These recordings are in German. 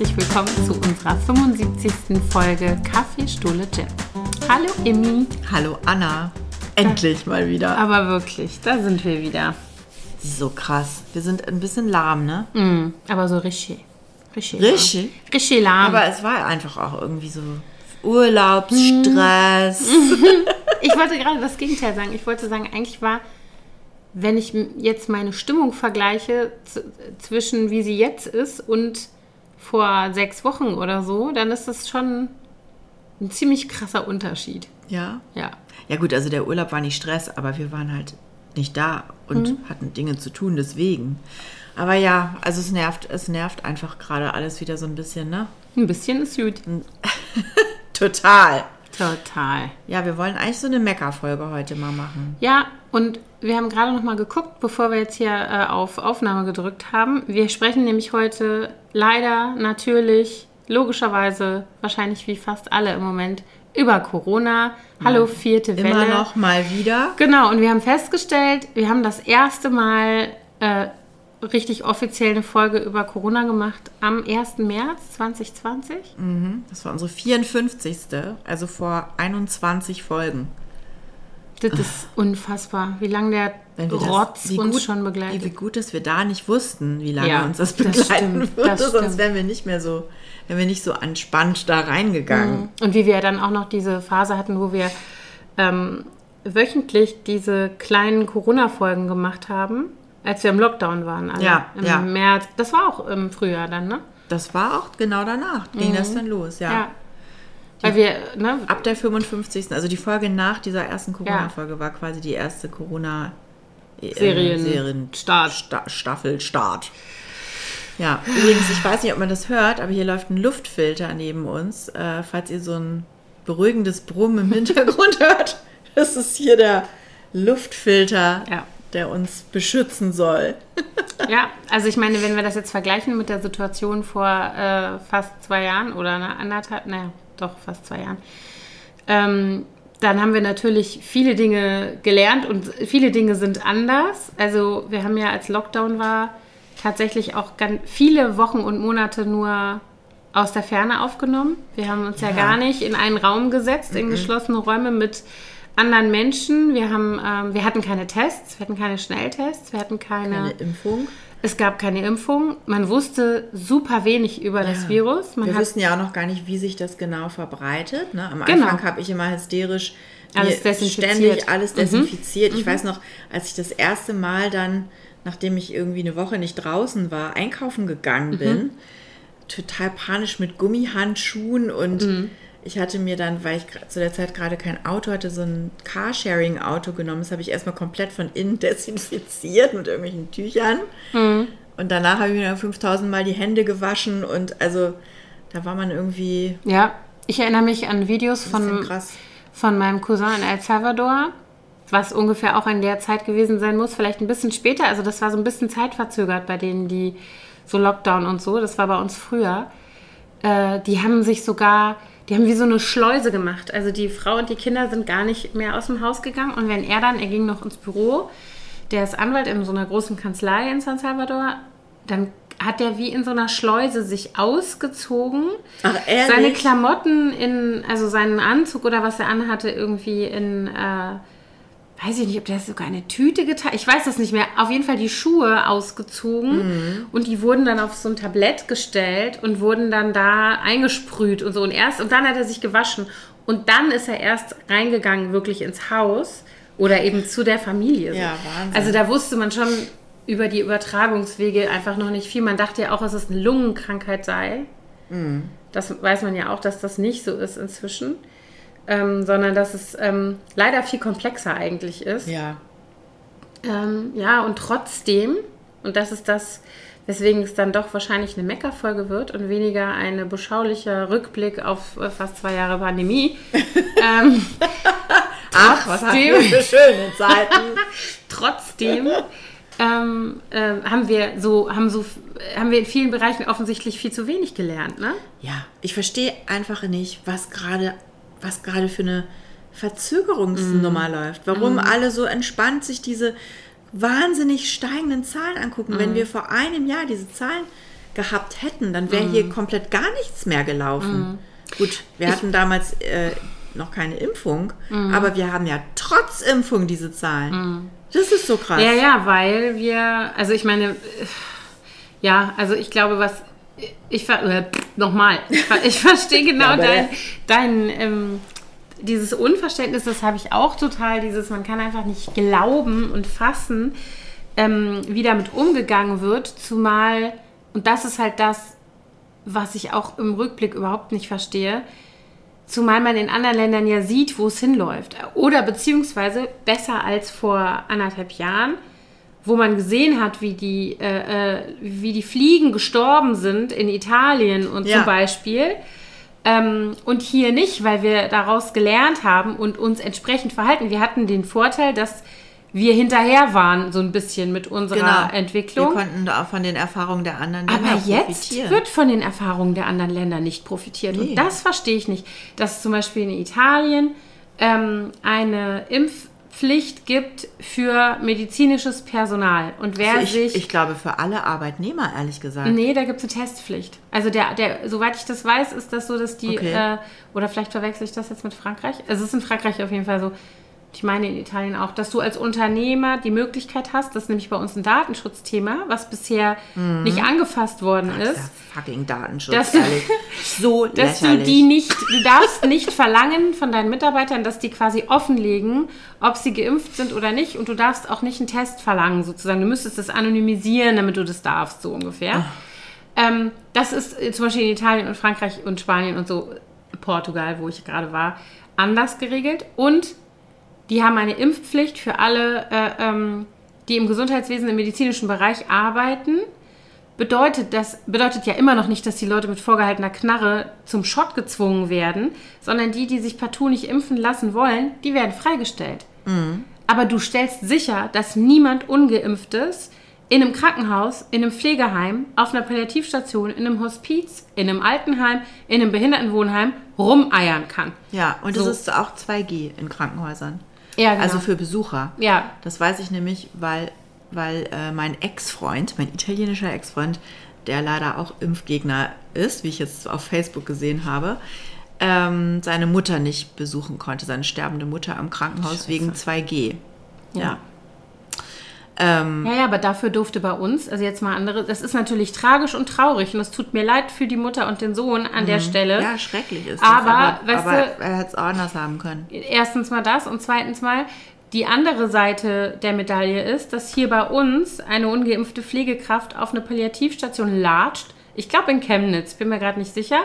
herzlich willkommen zu unserer 75. Folge Kaffee, Stuhle, Jam. Hallo Emmy. Hallo Anna. Endlich mal wieder. Aber wirklich, da sind wir wieder. So krass. Wir sind ein bisschen lahm, ne? Mm, aber so richtig. Richtig. Richtig? Richtig lahm. Aber es war einfach auch irgendwie so Urlaubsstress. ich wollte gerade das Gegenteil sagen. Ich wollte sagen, eigentlich war, wenn ich jetzt meine Stimmung vergleiche zwischen wie sie jetzt ist und vor sechs Wochen oder so, dann ist das schon ein ziemlich krasser Unterschied. ja. Ja. Ja gut, also der Urlaub war nicht Stress, aber wir waren halt nicht da und hatten Dinge zu tun, deswegen. Aber ja, also es nervt, es nervt einfach gerade alles wieder so ein bisschen, ne? Ein bisschen ist gut. Total. Total. Ja, wir wollen eigentlich so eine Mecker-Folge heute mal machen. Ja, und wir haben gerade noch mal geguckt, bevor wir jetzt hier äh, auf Aufnahme gedrückt haben. Wir sprechen nämlich heute leider, natürlich, logischerweise, wahrscheinlich wie fast alle im Moment, über Corona. Hallo, vierte Welle. Immer noch mal wieder. Genau, und wir haben festgestellt, wir haben das erste Mal äh, richtig offiziell eine Folge über Corona gemacht am 1. März 2020. Das war unsere 54. Also vor 21 Folgen. Das ist unfassbar, wie lange der Wenn das- Rotz wie uns gut- schon begleitet. Wie gut, dass wir da nicht wussten, wie lange Ja, uns das das begleiten stimmt, würde. das Sonst wären wir nicht mehr so, wären wir nicht so entspannt da reingegangen. Und wie wir dann auch noch diese Phase hatten, wo wir ähm, wöchentlich diese kleinen Corona-Folgen gemacht haben, als wir im Lockdown waren. Also Ja, im ja. März. Das war auch im Frühjahr dann, ne? Das war auch genau danach, ging das dann los, ja. Mhm. Ja. Weil wir, ne? Ab der 55. Also die Folge nach dieser ersten Corona-Folge war quasi die erste Corona- äh, Serien- Serien Start. Sta Staffel Start. Ja, übrigens, ich weiß nicht, ob man das hört, aber hier läuft ein Luftfilter neben uns. Äh, falls ihr so ein beruhigendes Brummen im Hintergrund hört, das ist hier der Luftfilter, Ja. der uns beschützen soll. Ja, also ich meine, wenn wir das jetzt vergleichen mit der Situation vor äh, fast zwei Jahren oder einer anderthalb, naja, doch fast zwei Jahren, ähm, dann haben wir natürlich viele Dinge gelernt und viele Dinge sind anders. Also wir haben ja, als Lockdown war, tatsächlich auch ganz viele Wochen und Monate nur aus der Ferne aufgenommen. Wir haben uns ja, Ja. gar nicht in einen Raum gesetzt, in geschlossene Räume mit anderen Menschen. Wir, haben, ähm, wir hatten keine Tests, wir hatten keine Schnelltests, wir hatten Eine Impfung. Es gab keine Impfung. Man wusste super wenig über das Ja. Virus. Man wir wissen ja auch noch gar nicht, wie sich das genau verbreitet. Ne? Am Genau. Anfang habe ich immer hysterisch Alles desinfiziert. ständig alles Mhm. desinfiziert. Ich weiß noch, als ich das erste Mal dann, nachdem ich irgendwie eine Woche nicht draußen war, einkaufen Mhm. gegangen bin, total panisch mit Gummihandschuhen und Mhm. Ich hatte mir dann, weil ich zu der Zeit gerade kein Auto hatte, so ein Carsharing-Auto genommen. Das habe ich erstmal komplett von innen desinfiziert mit irgendwelchen Tüchern. Mhm. Und danach habe ich mir dann 5000 Mal die Hände gewaschen und also da war man irgendwie ja, ich erinnere mich an Videos von, krass. von meinem Cousin in El Salvador, was ungefähr auch in der Zeit gewesen sein muss, vielleicht ein bisschen später. Also das war so ein bisschen zeitverzögert bei denen, die so Lockdown und so. Das war bei uns früher. Äh, die haben sich sogar, die haben wie so eine Schleuse gemacht. Also die Frau und die Kinder sind gar nicht mehr aus dem Haus gegangen. Und wenn er dann, er ging noch ins Büro, der ist Anwalt in so einer großen Kanzlei in San Salvador, dann hat der wie in so einer Schleuse sich ausgezogen, Ach, seine Klamotten in, also seinen Anzug oder was er anhatte, irgendwie in, äh, weiß ich nicht, ob der sogar eine Tüte getan, ich weiß das nicht mehr, auf jeden Fall die Schuhe ausgezogen Mhm. und die wurden dann auf so ein Tablett gestellt und wurden dann da eingesprüht und so und erst, und dann hat er sich gewaschen und dann ist er erst reingegangen wirklich ins Haus oder eben zu der Familie. Ja, Wahnsinn. Also da wusste man schon über die Übertragungswege einfach noch nicht viel. Man dachte ja auch, dass es eine Lungenkrankheit sei. Mhm. Das weiß man ja auch, dass das nicht so ist inzwischen, ähm, sondern dass es ähm, leider viel komplexer eigentlich ist. Ja. Ähm, ja, und trotzdem, und das ist das, weswegen es dann doch wahrscheinlich eine Meckerfolge wird und weniger ein beschaulicher Rückblick auf äh, fast zwei Jahre Pandemie. ähm, Ach, was hatten wir für schöne Zeiten. trotzdem ähm, äh, haben wir so haben so haben wir in vielen Bereichen offensichtlich viel zu wenig gelernt, ne? ja, ich verstehe einfach nicht, was gerade was gerade für eine Verzögerungsnummer Mhm. läuft. Warum alle so entspannt sich diese wahnsinnig steigenden Zahlen angucken, Mhm. wenn wir vor einem Jahr diese Zahlen gehabt hätten, dann wäre Mhm. hier komplett gar nichts mehr gelaufen. Gut, wir hatten damals äh, noch keine Impfung, Mhm. aber wir haben ja trotz Impfung diese Zahlen. Das ist so krass. Ja, ja, weil wir, also ich meine, äh, ja, also ich glaube, was ich ver äh, nochmal, ich, ver- ich verstehe genau Ja, dein, dein ähm, dieses Unverständnis, das habe ich auch total, dieses, man kann einfach nicht glauben und fassen, ähm, wie damit umgegangen wird, zumal, und das ist halt das, was ich auch im Rückblick überhaupt nicht verstehe, Zumal man in anderen Ländern ja sieht, wo es hinläuft. Oder beziehungsweise besser als vor anderthalb Jahren, wo man gesehen hat, wie die, äh, äh, wie die Fliegen gestorben sind in Italien und Ja. zum Beispiel. Ähm, und hier nicht, weil wir daraus gelernt haben und uns entsprechend verhalten. Wir hatten den Vorteil, dass wir hinterher waren, so ein bisschen mit unserer Entwicklung. Genau. Wir konnten da auch von den Erfahrungen der anderen Aber Länder jetzt profitieren. wird von den Erfahrungen der anderen Länder nicht profitiert. Nee. Und das verstehe ich nicht. Dass zum Beispiel in Italien ähm, eine Impfpflicht gibt für medizinisches Personal. Und wer Also sich. ich, ich glaube für alle Arbeitnehmer, ehrlich gesagt. Nee, da gibt es eine Testpflicht. Also der, der, soweit ich das weiß, ist das so, dass die, Okay. äh, oder vielleicht verwechsel ich das jetzt mit Frankreich. Es ist in Frankreich auf jeden Fall so. Ich meine in Italien auch, dass du als Unternehmer die Möglichkeit hast, das ist nämlich bei uns ein Datenschutzthema, was bisher nicht angefasst worden ist. Dieser fucking Datenschutz, Das- ehrlich. So dass du die nicht, du darfst nicht verlangen von deinen Mitarbeitern, dass die quasi offenlegen, ob sie geimpft sind oder nicht. Und du darfst auch nicht einen Test verlangen, sozusagen. Du müsstest das anonymisieren, damit du das darfst, so ungefähr. Ähm, das ist äh, zum Beispiel in Italien und Frankreich und Spanien und so, Portugal, wo ich gerade war, anders geregelt. Und die haben eine Impfpflicht für alle, äh, ähm, die im Gesundheitswesen, im medizinischen Bereich arbeiten bedeutet das bedeutet ja immer noch nicht, dass die Leute mit vorgehaltener Knarre zum Schott gezwungen werden, sondern die, die sich partout nicht impfen lassen wollen, die werden freigestellt. Aber du stellst sicher, dass niemand ungeimpftes in einem Krankenhaus, in einem Pflegeheim, auf einer Palliativstation, in einem Hospiz, in einem Altenheim, in einem Behindertenwohnheim rumeiern kann. Ja, und es So. ist auch 2G in Krankenhäusern. Ja, genau. Also für Besucher. ja, Das weiß ich nämlich, weil, weil äh, mein Ex-Freund, mein italienischer Ex-Freund, der leider auch Impfgegner ist, wie ich jetzt auf Facebook gesehen habe, ähm, seine Mutter nicht besuchen konnte, seine sterbende Mutter am Krankenhaus Scheiße. wegen 2G. Ja. Ja. Ähm, Ja, ja, aber dafür durfte bei uns, also jetzt mal andere, das ist natürlich tragisch und traurig und es tut mir leid für die Mutter und den Sohn an der Stelle. ja, schrecklich ist Aber, das. Aber, weißt aber du- er hätte es auch anders haben können. Erstens mal das und zweitens mal, die andere Seite der Medaille ist, dass hier bei uns eine ungeimpfte Pflegekraft auf eine Palliativstation latscht. Ich glaube in Chemnitz, bin mir gerade nicht sicher.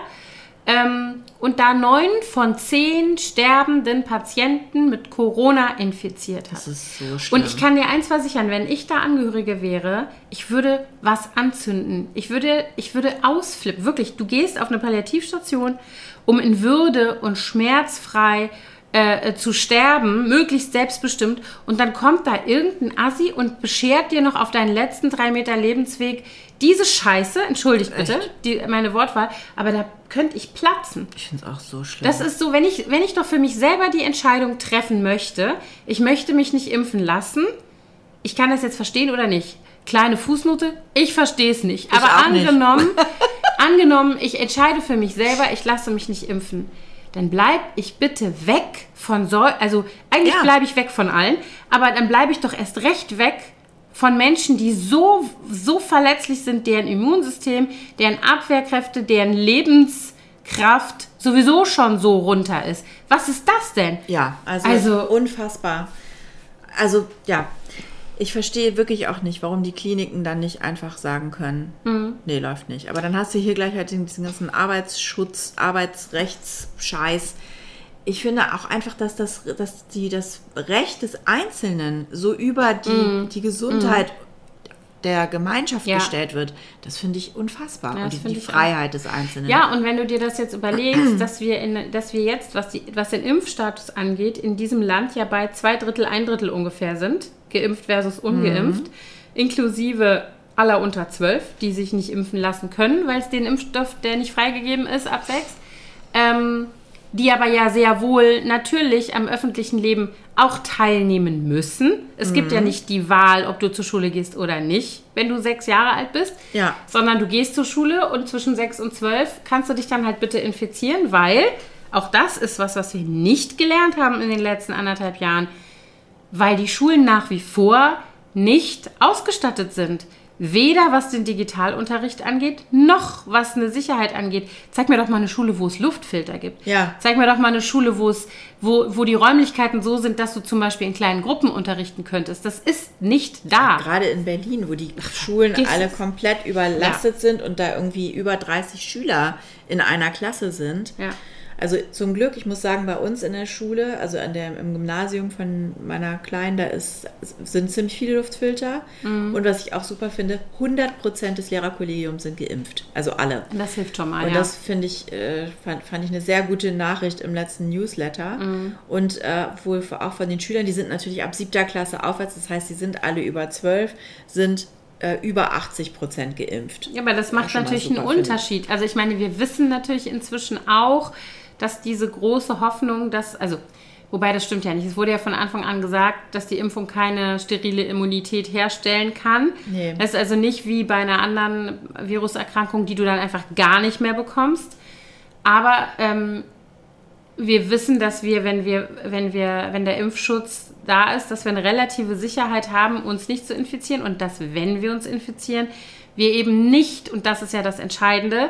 Ähm, und da neun von zehn sterbenden Patienten mit Corona infiziert hat. Das ist so schlimm. Und ich kann dir eins versichern, wenn ich da Angehörige wäre, ich würde was anzünden. Ich würde, ich würde ausflippen. Wirklich, du gehst auf eine Palliativstation, um in Würde und schmerzfrei äh, äh, zu sterben, möglichst selbstbestimmt. Und dann kommt da irgendein Assi und beschert dir noch auf deinen letzten drei Meter Lebensweg diese Scheiße. Entschuldigt bitte die, meine Wortwahl, aber da könnte ich platzen. ich finde es auch so schlimm. Das ist so, wenn ich, wenn ich doch für mich selber die Entscheidung treffen möchte, ich möchte mich nicht impfen lassen, ich kann das jetzt verstehen oder nicht. Kleine Fußnote, ich verstehe es nicht. Aber auch nicht. angenommen, angenommen, ich entscheide für mich selber, ich lasse mich nicht impfen, dann bleib ich bitte weg von so, also eigentlich Ja. bleibe ich weg von allen, aber dann bleibe ich doch erst recht weg von Menschen, die so, so verletzlich sind, deren Immunsystem, deren Abwehrkräfte, deren Lebenskraft sowieso schon so runter ist. Was ist das denn? Ja, also, Also- unfassbar. Also ja, ich verstehe wirklich auch nicht, warum die Kliniken dann nicht einfach sagen können, Mhm. nee, läuft nicht. Aber dann hast du hier gleich halt diesen ganzen Arbeitsschutz, Arbeitsrechtsscheiß. Ich finde auch einfach, dass das, dass die, das Recht des Einzelnen so über die, die Gesundheit der Gemeinschaft Mhm. Ja. gestellt wird, das finde ich unfassbar. Ja, Und die, die ich auch. Freiheit des Einzelnen. Ja, und wenn du dir das jetzt überlegst, dass wir, in, dass wir jetzt, was, die, was den Impfstatus angeht, in diesem Land ja bei zwei Drittel, ein Drittel ungefähr sind, geimpft versus ungeimpft, inklusive aller unter zwölf, die sich nicht impfen lassen können, weil es den Impfstoff, der nicht freigegeben ist, ab sechs, ähm, die aber ja sehr wohl natürlich am öffentlichen Leben auch teilnehmen müssen. Es gibt ja nicht die Wahl, ob du zur Schule gehst oder nicht, wenn du sechs Jahre alt bist. Ja. Sondern du gehst zur Schule und zwischen sechs und zwölf kannst du dich dann halt bitte infizieren, weil auch das ist was, was wir nicht gelernt haben in den letzten anderthalb Jahren, weil die Schulen nach wie vor nicht ausgestattet sind. Weder was den Digitalunterricht angeht, noch was eine Sicherheit angeht. Zeig mir doch mal eine Schule, wo es Luftfilter gibt. Ja. Zeig mir doch mal eine Schule, wo es, wo, wo die Räumlichkeiten so sind, dass du zum Beispiel in kleinen Gruppen unterrichten könntest. Das ist nicht da. Gerade in Berlin, wo die Schulen alle komplett überlastet sind und da irgendwie über 30 Schüler in einer Klasse sind. Ja. Also zum Glück, ich muss sagen, bei uns in der Schule, also an der, im Gymnasium von meiner Kleinen, da ist, sind ziemlich viele Luftfilter. Mhm. Und was ich auch super finde, 100% des Lehrerkollegiums sind geimpft. Also alle. Das hilft schon mal, Und ja. das finde ich, äh, fand, fand ich eine sehr gute Nachricht im letzten Newsletter. Mhm. Und äh, wohl auch von den Schülern, die sind natürlich ab siebter Klasse aufwärts, das heißt, die sind alle über zwölf, sind äh, über 80 Prozent geimpft. Ja, aber das macht natürlich einen. Unterschied. Also ich meine, wir wissen natürlich inzwischen auch, dass diese große Hoffnung, dass, also, wobei das stimmt ja nicht. Es wurde ja von Anfang an gesagt, dass die Impfung keine sterile Immunität herstellen kann. Nee. Das ist also nicht wie bei einer anderen Viruserkrankung, die du dann einfach gar nicht mehr bekommst. Aber ähm, wir wissen, dass wir, wenn wir, wenn wir, wenn der Impfschutz da ist, dass wir eine relative Sicherheit haben, uns nicht zu infizieren und dass, wenn wir uns infizieren, wir eben nicht, und das ist ja das Entscheidende,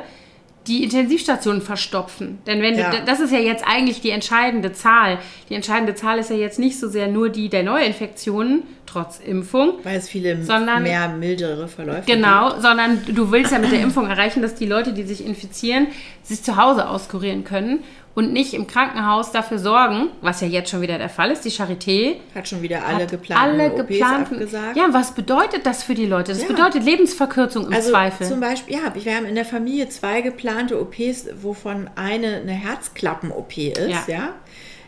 die Intensivstationen verstopfen. Denn wenn Ja. du, das ist ja jetzt eigentlich die entscheidende Zahl. Die entscheidende Zahl ist ja jetzt nicht so sehr nur die der Neuinfektionen, trotz Impfung, Weil es viele Sondern- mehr mildere Verläufe Genau, sondern du willst ja mit der Impfung erreichen, dass die Leute, die sich infizieren, sich zu Hause auskurieren können und nicht im Krankenhaus dafür sorgen, was ja jetzt schon wieder der Fall ist. Die Charité. Hat schon wieder alle geplanten alle OPs geplanten. abgesagt. Ja, was bedeutet das für die Leute? Das Ja. bedeutet Lebensverkürzung im Also Zweifel. zum Beispiel, ja, wir haben in der Familie zwei geplante OPs, wovon eine eine Herzklappen-OP ist, Ja. ja.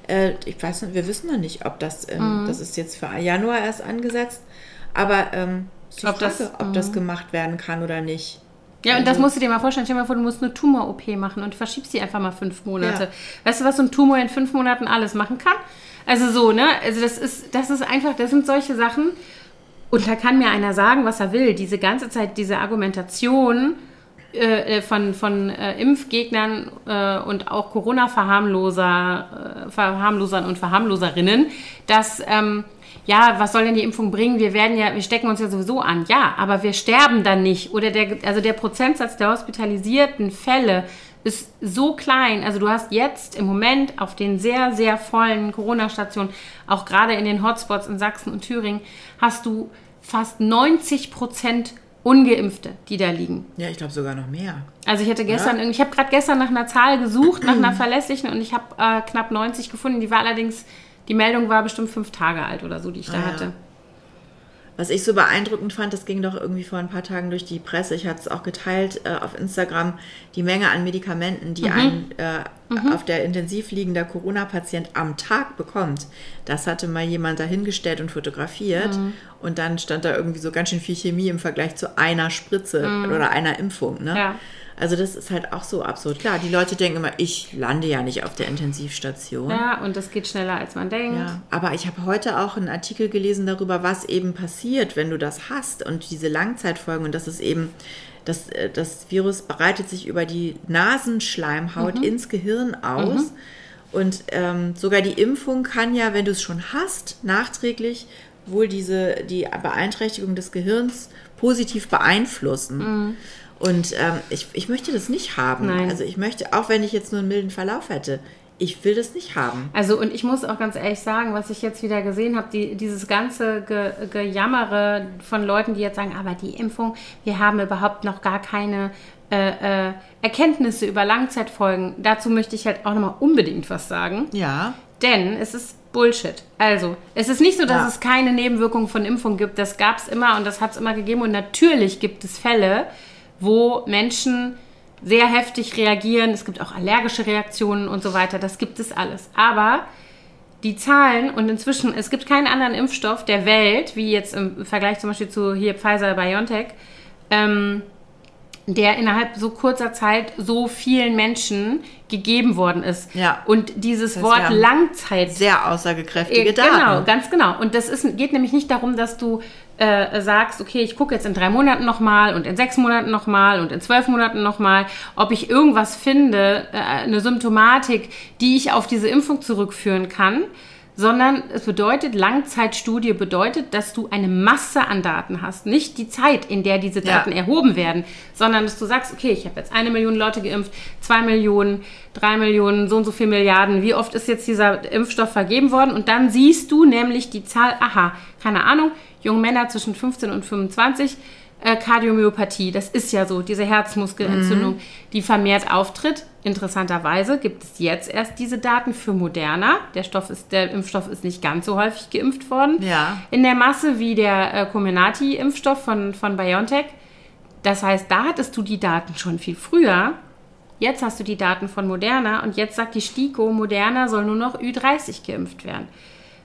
Äh, ich weiß nicht, wir wissen noch nicht, ob das, ähm, Mhm. das ist jetzt für Januar erst angesetzt, aber ähm, ist die Ob Frage, das- mhm. ob das gemacht werden kann oder nicht. Ja, und das Also- musst du dir mal vorstellen. Stell dir mal vor, du musst eine Tumor-OP machen und verschiebst die einfach mal fünf Monate. Ja. Weißt du, was so ein Tumor in fünf Monaten alles machen kann? Also so, ne? Also das ist, das ist einfach, das sind solche Sachen. Und da kann mir einer sagen, was er will. Diese ganze Zeit, diese Argumentation äh, von, von äh, Impfgegnern äh, und auch Corona-Verharmloser, äh, Verharmlosern und Verharmloserinnen, dass ähm, ja, was soll denn die Impfung bringen? Wir werden ja, wir stecken uns ja sowieso an. Ja, aber wir sterben dann nicht. Oder der, also der Prozentsatz der hospitalisierten Fälle ist so klein. Also du hast jetzt im Moment auf den sehr, sehr vollen Corona-Stationen, auch gerade in den Hotspots in Sachsen und Thüringen, hast du fast 90 Prozent Ungeimpfte, die da liegen. Ja, ich glaube sogar noch mehr. Also ich hatte gestern, irgendwie- ich habe gerade gestern nach einer Zahl gesucht, nach einer verlässlichen und ich habe äh, knapp 90 gefunden. Die war allerdings, die Meldung war bestimmt fünf Tage alt oder so, die ich da Ah, ja. hatte. Was ich so beeindruckend fand, das ging doch irgendwie vor ein paar Tagen durch die Presse, ich hatte es auch geteilt äh, auf Instagram, die Menge an Medikamenten, Mhm. die ein äh, auf der Intensiv liegender Corona-Patient am Tag bekommt. Das hatte mal jemand dahingestellt und fotografiert Mhm. und dann stand da irgendwie so ganz schön viel Chemie im Vergleich zu einer Spritze oder einer Impfung. Ne? Mhm. Ja. Also das ist halt auch so absurd. Klar, die Leute denken immer, ich lande ja nicht auf der Intensivstation. Ja, und das geht schneller, als man denkt. Ja, aber ich habe heute auch einen Artikel gelesen darüber, was eben passiert, wenn du das hast und diese Langzeitfolgen und das ist eben, das, äh, das Virus breitet sich über die Nasenschleimhaut ins Gehirn aus und ähm, sogar die Impfung kann ja, wenn du es schon hast, nachträglich wohl diese, die Beeinträchtigung des Gehirns positiv beeinflussen. Und ähm, ich, ich möchte das nicht haben. Nein. Also ich möchte, auch wenn ich jetzt nur einen milden Verlauf hätte, ich will das nicht haben. Also und ich muss auch ganz ehrlich sagen, was ich jetzt wieder gesehen habe, die, dieses ganze Ge Gejammere von Leuten, die jetzt sagen, aber die Impfung, wir haben überhaupt noch gar keine äh, äh, Erkenntnisse über Langzeitfolgen. Dazu möchte ich halt auch nochmal unbedingt was sagen. Ja. Denn es ist Bullshit. Also, es ist nicht so, dass Ja. es keine Nebenwirkungen von Impfung gibt. Das gab es immer und das hat es immer gegeben. Und natürlich gibt es Fälle, wo Menschen sehr heftig reagieren. Es gibt auch allergische Reaktionen und so weiter. Das gibt es alles. Aber die Zahlen und inzwischen, es gibt keinen anderen Impfstoff der Welt, wie jetzt im Vergleich zum Beispiel zu hier Pfizer BioNTech, ähm, der innerhalb so kurzer Zeit so vielen Menschen gegeben worden ist. Ja. Und dieses Das Wort Langzeit Sehr aussagekräftige äh, Daten. Genau, ganz genau. Und das ist, geht nämlich nicht darum, dass du äh, sagst, okay, ich gucke jetzt in drei Monaten nochmal und in sechs Monaten nochmal und in zwölf Monaten nochmal, ob ich irgendwas finde, äh, eine Symptomatik, die ich auf diese Impfung zurückführen kann, sondern es bedeutet, Langzeitstudie bedeutet, dass du eine Masse an Daten hast. Nicht die Zeit, in der diese Ja. Daten erhoben werden, sondern dass du sagst, okay, ich habe jetzt eine Million Leute geimpft, zwei Millionen, drei Millionen, so und so viel Milliarden. Wie oft ist jetzt dieser Impfstoff vergeben worden? Und dann siehst du nämlich die Zahl, aha, keine Ahnung, junge Männer zwischen 15 und 25, äh, Kardiomyopathie, das ist ja so, diese Herzmuskelentzündung, die vermehrt auftritt. Interessanterweise gibt es jetzt erst diese Daten für Moderna. Der, Stoff ist, der Impfstoff ist nicht ganz so häufig geimpft worden Ja. in der Masse wie der äh, Comirnaty-Impfstoff von, von BioNTech. Das heißt, da hattest du die Daten schon viel früher. Jetzt hast du die Daten von Moderna und jetzt sagt die STIKO, Moderna soll nur noch Ü30 geimpft werden.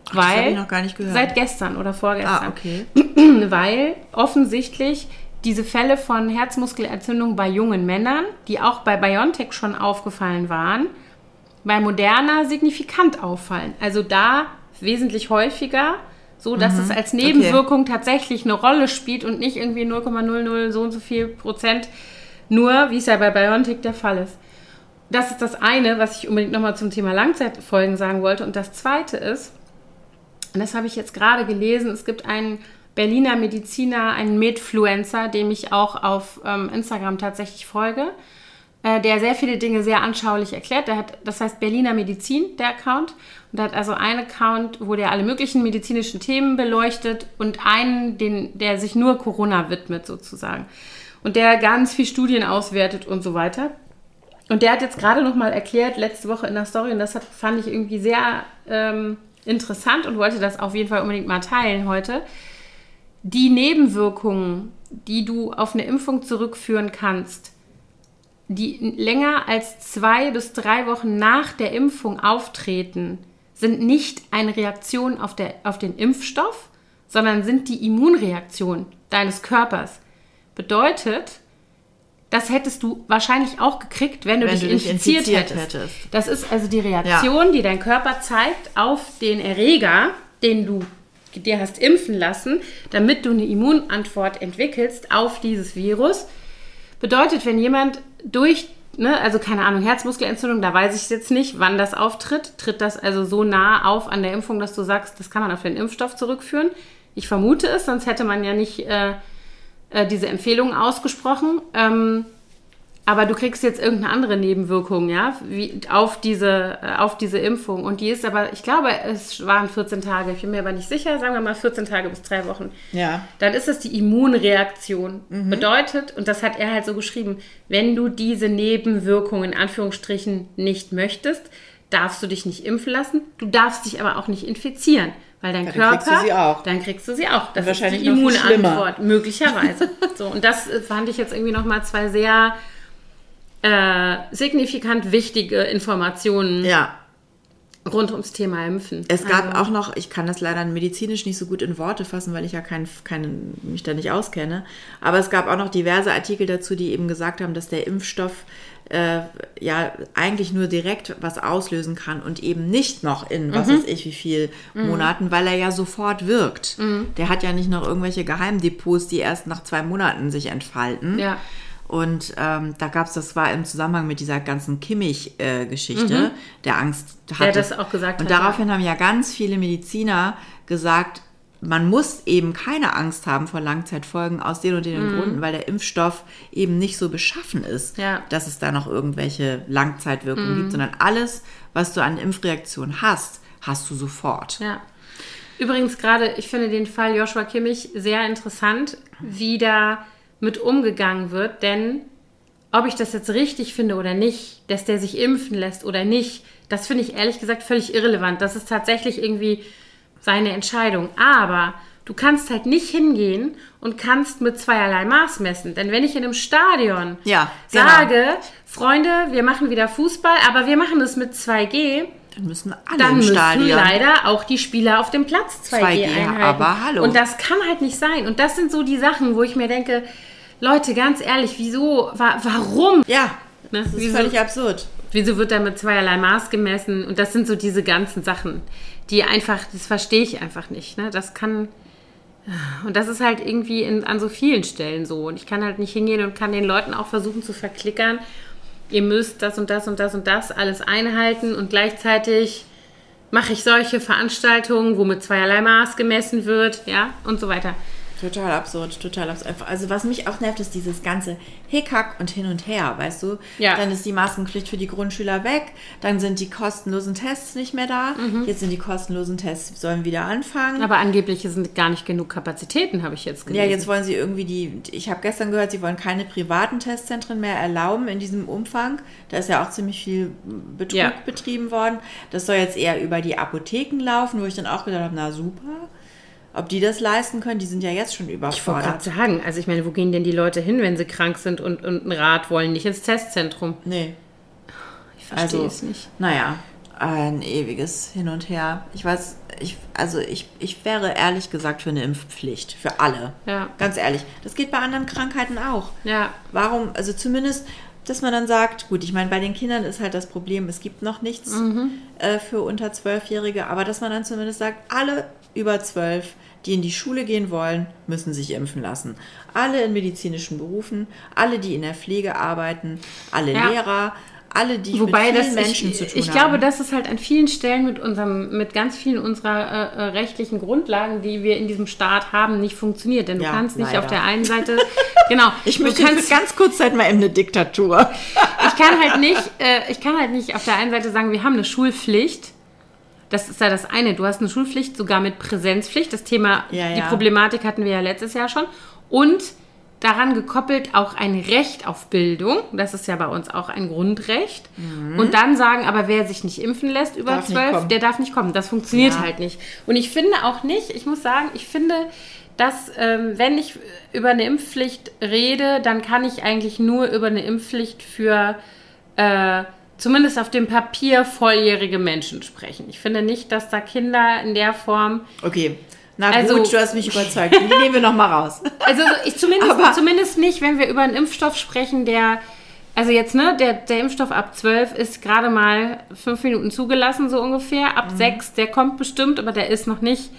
Hab Weil ich noch gar nicht gehört. seit gestern oder vorgestern Ah, okay. weil offensichtlich diese Fälle von Herzmuskelentzündung bei jungen Männern, die auch bei BioNTech schon aufgefallen waren, bei Moderna signifikant auffallen. Also da wesentlich häufiger, so dass es als Nebenwirkung tatsächlich eine Rolle spielt und nicht irgendwie 0,00 so und so viel Prozent nur, wie es ja bei BioNTech der Fall ist. Das ist das eine, was ich unbedingt nochmal zum Thema Langzeitfolgen sagen wollte. Und das zweite ist, und das habe ich jetzt gerade gelesen. Es gibt einen Berliner Mediziner, einen Medfluencer, dem ich auch auf ähm, Instagram tatsächlich folge, äh, der sehr viele Dinge sehr anschaulich erklärt. Der hat, das heißt Berliner Medizin, der Account. Und der hat also einen Account, wo der alle möglichen medizinischen Themen beleuchtet und einen, den, der sich nur Corona widmet sozusagen. Und der ganz viel Studien auswertet und so weiter. Und der hat jetzt gerade noch mal erklärt, letzte Woche in der Story, und das hat, fand ich irgendwie sehr ähm, interessant und wollte das auf jeden Fall unbedingt mal teilen heute. Die Nebenwirkungen, die du auf eine Impfung zurückführen kannst, die länger als zwei bis drei Wochen nach der Impfung auftreten, sind nicht eine Reaktion auf, der, auf den Impfstoff, sondern sind die Immunreaktion deines Körpers. Bedeutet, das hättest du wahrscheinlich auch gekriegt, wenn du Wenn dich du dich infiziert, infiziert hättest. hättest. Das ist also die Reaktion, die dein Körper zeigt auf den Erreger, den du dir hast impfen lassen, damit du eine Immunantwort entwickelst auf dieses Virus. Bedeutet, wenn jemand durch, ne, also keine Ahnung, Herzmuskelentzündung, da weiß ich jetzt nicht, wann das auftritt. Tritt das also so nah auf an der Impfung, dass du sagst, das kann man auf den Impfstoff zurückführen? Ich vermute es, sonst hätte man ja nicht äh, äh, diese Empfehlung ausgesprochen. Ähm, aber du kriegst jetzt irgendeine andere Nebenwirkung, ja, wie, auf, diese, äh, auf diese Impfung. Und die ist aber, ich glaube, es waren 14 Tage. Ich bin mir aber nicht sicher, sagen wir mal 14 Tage bis drei Wochen. Ja. Dann ist es die Immunreaktion. Bedeutet, und das hat er halt so geschrieben, wenn du diese Nebenwirkungen in Anführungsstrichen nicht möchtest, darfst du dich nicht impfen lassen. Du darfst dich aber auch nicht infizieren. Weil dein dann Körper, kriegst du sie auch. dann kriegst du sie auch. Das Wahrscheinlich ist die. Immunantwort, möglicherweise. so, und das äh, fand ich jetzt irgendwie nochmal zwei sehr äh, signifikant wichtige Informationen Ja. Rund ums Thema Impfen. Es gab Also, auch noch, ich kann das leider medizinisch nicht so gut in Worte fassen, weil ich ja kein, kein, mich da nicht auskenne, aber es gab auch noch diverse Artikel dazu, die eben gesagt haben, dass der Impfstoff äh, ja eigentlich nur direkt was auslösen kann und eben nicht noch in was weiß ich wie viel Monaten, weil er ja sofort wirkt. Der hat ja nicht noch irgendwelche Geheimdepots, die erst nach zwei Monaten sich entfalten. Ja. Und ähm, da gab es, das war im Zusammenhang mit dieser ganzen Kimmich-Geschichte, der Angst hatte. Mhm. das auch gesagt Und hat, daraufhin haben ja ganz viele Mediziner gesagt, man muss eben keine Angst haben vor Langzeitfolgen aus den und den Gründen, weil der Impfstoff eben nicht so beschaffen ist, Mhm. Ja. dass es da noch irgendwelche Langzeitwirkungen gibt, sondern alles, was du an Impfreaktion hast, hast du sofort. Ja. Übrigens gerade, ich finde den Fall Joshua Kimmich sehr interessant, wie da mit umgegangen wird, denn ob ich das jetzt richtig finde oder nicht, dass der sich impfen lässt oder nicht, das finde ich ehrlich gesagt völlig irrelevant. Das ist tatsächlich irgendwie seine Entscheidung. Aber du kannst halt nicht hingehen und kannst mit zweierlei Maß messen. Denn wenn ich in einem Stadion Ja, genau. sage, Freunde, wir machen wieder Fußball, aber wir machen das mit 2G, Dann müssen alle dann im müssen Stadion. leider auch die Spieler auf dem Platz 2G, 2G, einhalten. aber hallo. Und das kann halt nicht sein. Und das sind so die Sachen, wo ich mir denke, Leute, ganz ehrlich, wieso, wa warum? ja, Ne? das ist Wieso? völlig absurd. Wieso wird da mit zweierlei Maß gemessen? Und das sind so diese ganzen Sachen, die einfach, das verstehe ich einfach nicht. Ne? Das kann. Und das ist halt irgendwie in, an so vielen Stellen so. Und ich kann halt nicht hingehen und kann den Leuten auch versuchen zu verklickern, ihr müsst das und das und das und das alles einhalten und gleichzeitig mache ich solche Veranstaltungen, wo mit zweierlei Maß gemessen wird, ja, und so weiter. Total absurd, total absurd. Also was mich auch nervt, ist dieses ganze Hickhack und hin und her, weißt du? Ja. Dann ist die Maskenpflicht für die Grundschüler weg, dann sind die kostenlosen Tests nicht mehr da. Jetzt sind die kostenlosen Tests, sollen wieder anfangen. Aber angeblich sind gar nicht genug Kapazitäten, habe ich jetzt Ja, gelesen. jetzt wollen sie irgendwie die, ich habe gestern gehört, sie wollen keine privaten Testzentren mehr erlauben in diesem Umfang. Da ist ja auch ziemlich viel Betrug Ja. betrieben worden. Das soll jetzt eher über die Apotheken laufen, wo ich dann auch gedacht habe, na super. Ob die das leisten können, die sind ja jetzt schon Ich wollte überfordert. gerade sagen, also ich meine, wo gehen denn die Leute hin, wenn sie krank sind und, und ein Rat wollen? Nicht ins Testzentrum. Nee, Ich verstehe also, es nicht. naja, ein ewiges Hin und Her. Ich weiß, ich, also ich, ich wäre ehrlich gesagt für eine Impfpflicht, für alle. Ja. Ganz ehrlich. Das geht bei anderen Krankheiten auch. Ja, Warum, also zumindest, dass man dann sagt, gut, ich meine, bei den Kindern ist halt das Problem, es gibt noch nichts äh, für unter Zwölfjährige, aber dass man dann zumindest sagt, alle über zwölf, die in die Schule gehen wollen, müssen sich impfen lassen. Alle in medizinischen Berufen, alle, die in der Pflege arbeiten, alle Ja. Lehrer, alle, die Wobei mit das, vielen Menschen ich, zu tun ich haben. glaube, das ist halt an vielen Stellen mit unserem, mit ganz vielen unserer äh, äh, rechtlichen Grundlagen, die wir in diesem Staat haben, nicht funktioniert. Denn du Ja, kannst nicht leider. auf der einen Seite, genau, ich möchte kannst, ganz kurz Zeit mal eben eine Diktatur. ich kann halt nicht, äh, ich kann halt nicht auf der einen Seite sagen, wir haben eine Schulpflicht. Das ist ja das eine. Du hast eine Schulpflicht sogar mit Präsenzpflicht. Das Thema, Ja, die ja. Problematik hatten wir ja letztes Jahr schon. Und daran gekoppelt auch ein Recht auf Bildung. Das ist ja bei uns auch ein Grundrecht. Und dann sagen, aber wer sich nicht impfen lässt über Mhm. Zwölf, der darf nicht kommen. Das funktioniert Ja. halt nicht. Und ich finde auch nicht, ich muss sagen, ich finde, dass ähm, wenn ich über eine Impfpflicht rede, dann kann ich eigentlich nur über eine Impfpflicht für äh, zumindest auf dem Papier volljährige Menschen sprechen. Ich finde nicht, dass da Kinder in der Form Okay, na Also- gut, du hast mich überzeugt. Die nehmen wir noch mal raus. Also ich zumindest, Aber- zumindest nicht, wenn wir über einen Impfstoff sprechen, der, also jetzt, ne, der, der Impfstoff ab 12 ist gerade mal fünf Minuten zugelassen, so ungefähr. Ab 6, der kommt bestimmt, aber der ist noch nicht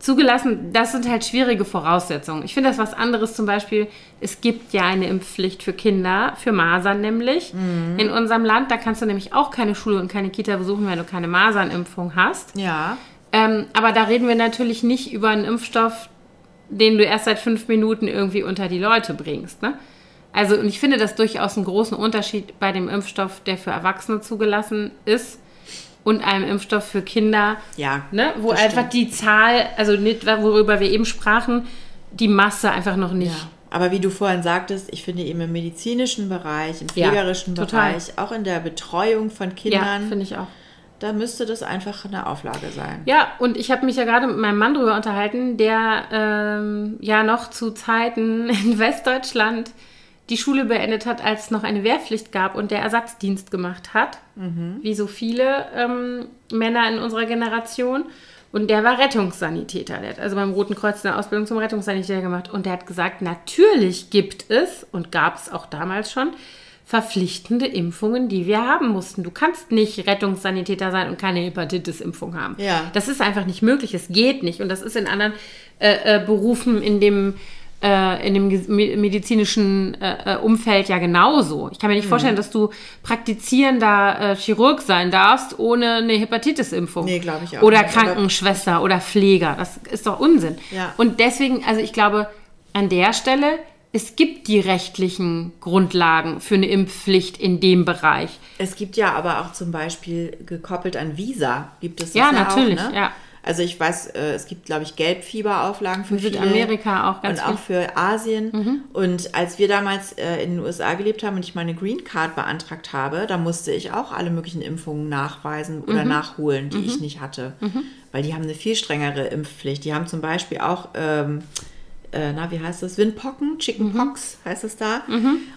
zugelassen. Das sind halt schwierige Voraussetzungen. Ich finde das was anderes zum Beispiel, es gibt ja eine Impfpflicht für Kinder, für Masern nämlich. In unserem Land, da kannst du nämlich auch keine Schule und keine Kita besuchen, wenn du keine Masernimpfung hast. Ja. Ähm, aber da reden wir natürlich nicht über einen Impfstoff, den du erst seit fünf Minuten irgendwie unter die Leute bringst. Ne? Also, und ich finde das durchaus einen großen Unterschied bei dem Impfstoff, der für Erwachsene zugelassen ist und einem Impfstoff für Kinder, Ja. ne? wo einfach stimmt. die Zahl, also nicht, worüber wir eben sprachen, die Masse einfach noch nicht. Ja. Aber wie du vorhin sagtest, ich finde eben im medizinischen Bereich, im Ja, pflegerischen total. Bereich, auch in der Betreuung von Ja, Kindern, finde ich auch. Da müsste das einfach eine Auflage sein. Ja, und ich habe mich ja gerade mit meinem Mann drüber unterhalten, der ähm, ja noch zu Zeiten in Westdeutschland die Schule beendet hat, als es noch eine Wehrpflicht gab und der Ersatzdienst gemacht hat, wie so viele ähm, Männer in unserer Generation. Und der war Rettungssanitäter. Der hat also beim Roten Kreuz eine Ausbildung zum Rettungssanitäter gemacht. Und der hat gesagt, natürlich gibt es und gab es auch damals schon verpflichtende Impfungen, die wir haben mussten. Du kannst nicht Rettungssanitäter sein und keine Hepatitis-Impfung haben. Ja. Das ist einfach nicht möglich. Es geht nicht. Und das ist in anderen äh, äh, Berufen in dem, äh, in dem medizinischen äh, äh, Umfeld ja genauso. Ich kann mir nicht Mhm. vorstellen, dass du praktizierender Chirurg sein darfst ohne eine Hepatitis-Impfung. Nee, glaub ich auch Oder nicht. Krankenschwester oder Pfleger. Das ist doch Unsinn. Ja. Und deswegen, also ich glaube, an der Stelle, es gibt die rechtlichen Grundlagen für eine Impfpflicht in dem Bereich. Es gibt ja aber auch zum Beispiel gekoppelt an Visa, gibt es das Ja, ja, natürlich, auch, ne? ja. Also ich weiß, äh, es gibt, glaube ich, Gelbfieberauflagen für. Südamerika auch ganz Und auch für Asien. Und als wir damals äh, in den USA gelebt haben und ich meine Green Card beantragt habe, da musste ich auch alle möglichen Impfungen nachweisen oder nachholen, die ich nicht hatte. Weil die haben eine viel strengere Impfpflicht. Die haben zum Beispiel auch... Ähm, äh, na, wie heißt das? Windpocken, Chickenpox heißt es da.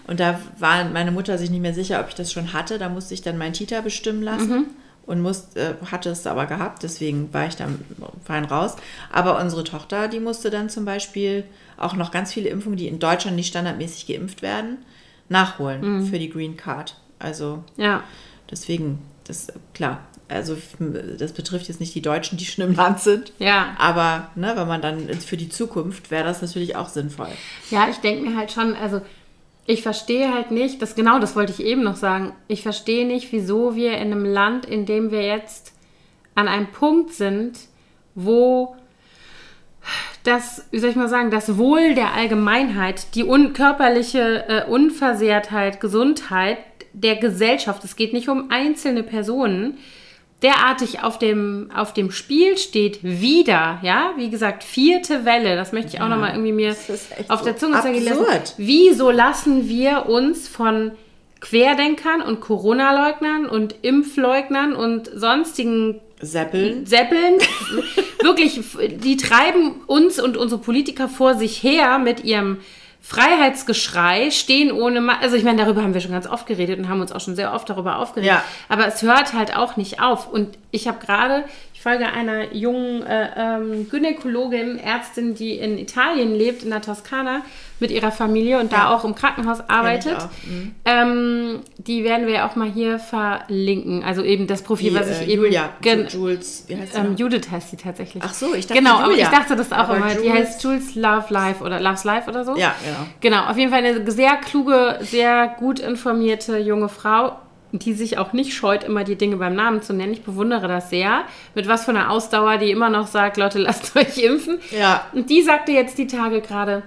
Und da war meine Mutter sich nicht mehr sicher, ob ich das schon hatte. Da musste ich dann mein Titer bestimmen lassen und musste, äh, hatte es aber gehabt, deswegen war ich dann fein raus. Aber unsere Tochter, die musste dann zum Beispiel auch noch ganz viele Impfungen, die in Deutschland nicht standardmäßig geimpft werden, nachholen für die Green Card. Also Ja. deswegen, das klar. Also das betrifft jetzt nicht die Deutschen, die schon im Land sind. Ja. Aber ne, wenn man dann für die Zukunft wäre das natürlich auch sinnvoll. Ja, ich denke mir halt schon, also ich verstehe halt nicht, das genau, das wollte ich eben noch sagen. Ich verstehe nicht, wieso wir in einem Land, in dem wir jetzt an einem Punkt sind, wo das, wie soll ich mal sagen, das Wohl der Allgemeinheit, die un körperliche äh, Unversehrtheit, Gesundheit der Gesellschaft, es geht nicht um einzelne Personen, derartig auf dem, auf dem Spiel steht, wieder, ja, wie gesagt, vierte Welle, das möchte ich auch Ja, nochmal irgendwie mir auf so der Zunge zergehen lassen. absurd. Wieso lassen wir uns von Querdenkern und Corona-Leugnern und Impfleugnern und sonstigen Seppeln. Seppeln, wirklich, die treiben uns und unsere Politiker vor sich her mit ihrem Freiheitsgeschrei, stehen ohne, Ma also ich meine, darüber haben wir schon ganz oft geredet und haben uns auch schon sehr oft darüber aufgeregt. Ja. Aber es hört halt auch nicht auf. Und ich habe gerade, folge einer jungen äh, ähm, Gynäkologin, Ärztin, die in Italien lebt, in der Toskana, mit ihrer Familie und da Ja. auch im Krankenhaus arbeitet. Mhm. Ähm, die werden wir auch mal hier verlinken. Also eben das Profil, Die, was ich äh, eben. Julia, Gen- Jules, wie heißt sie ähm? Judith heißt sie tatsächlich. Ach so, ich dachte Genau, aber Julia. ich dachte das auch Aber immer. Die Jules- heißt Jules Love Life oder Loves Life oder so. Ja, genau. Genau, auf jeden Fall eine sehr kluge, sehr gut informierte junge Frau, die sich auch nicht scheut, immer die Dinge beim Namen zu nennen. Ich bewundere das sehr. Mit was für einer Ausdauer, die immer noch sagt, Leute, lasst euch impfen. Ja. Und die sagte jetzt die Tage gerade,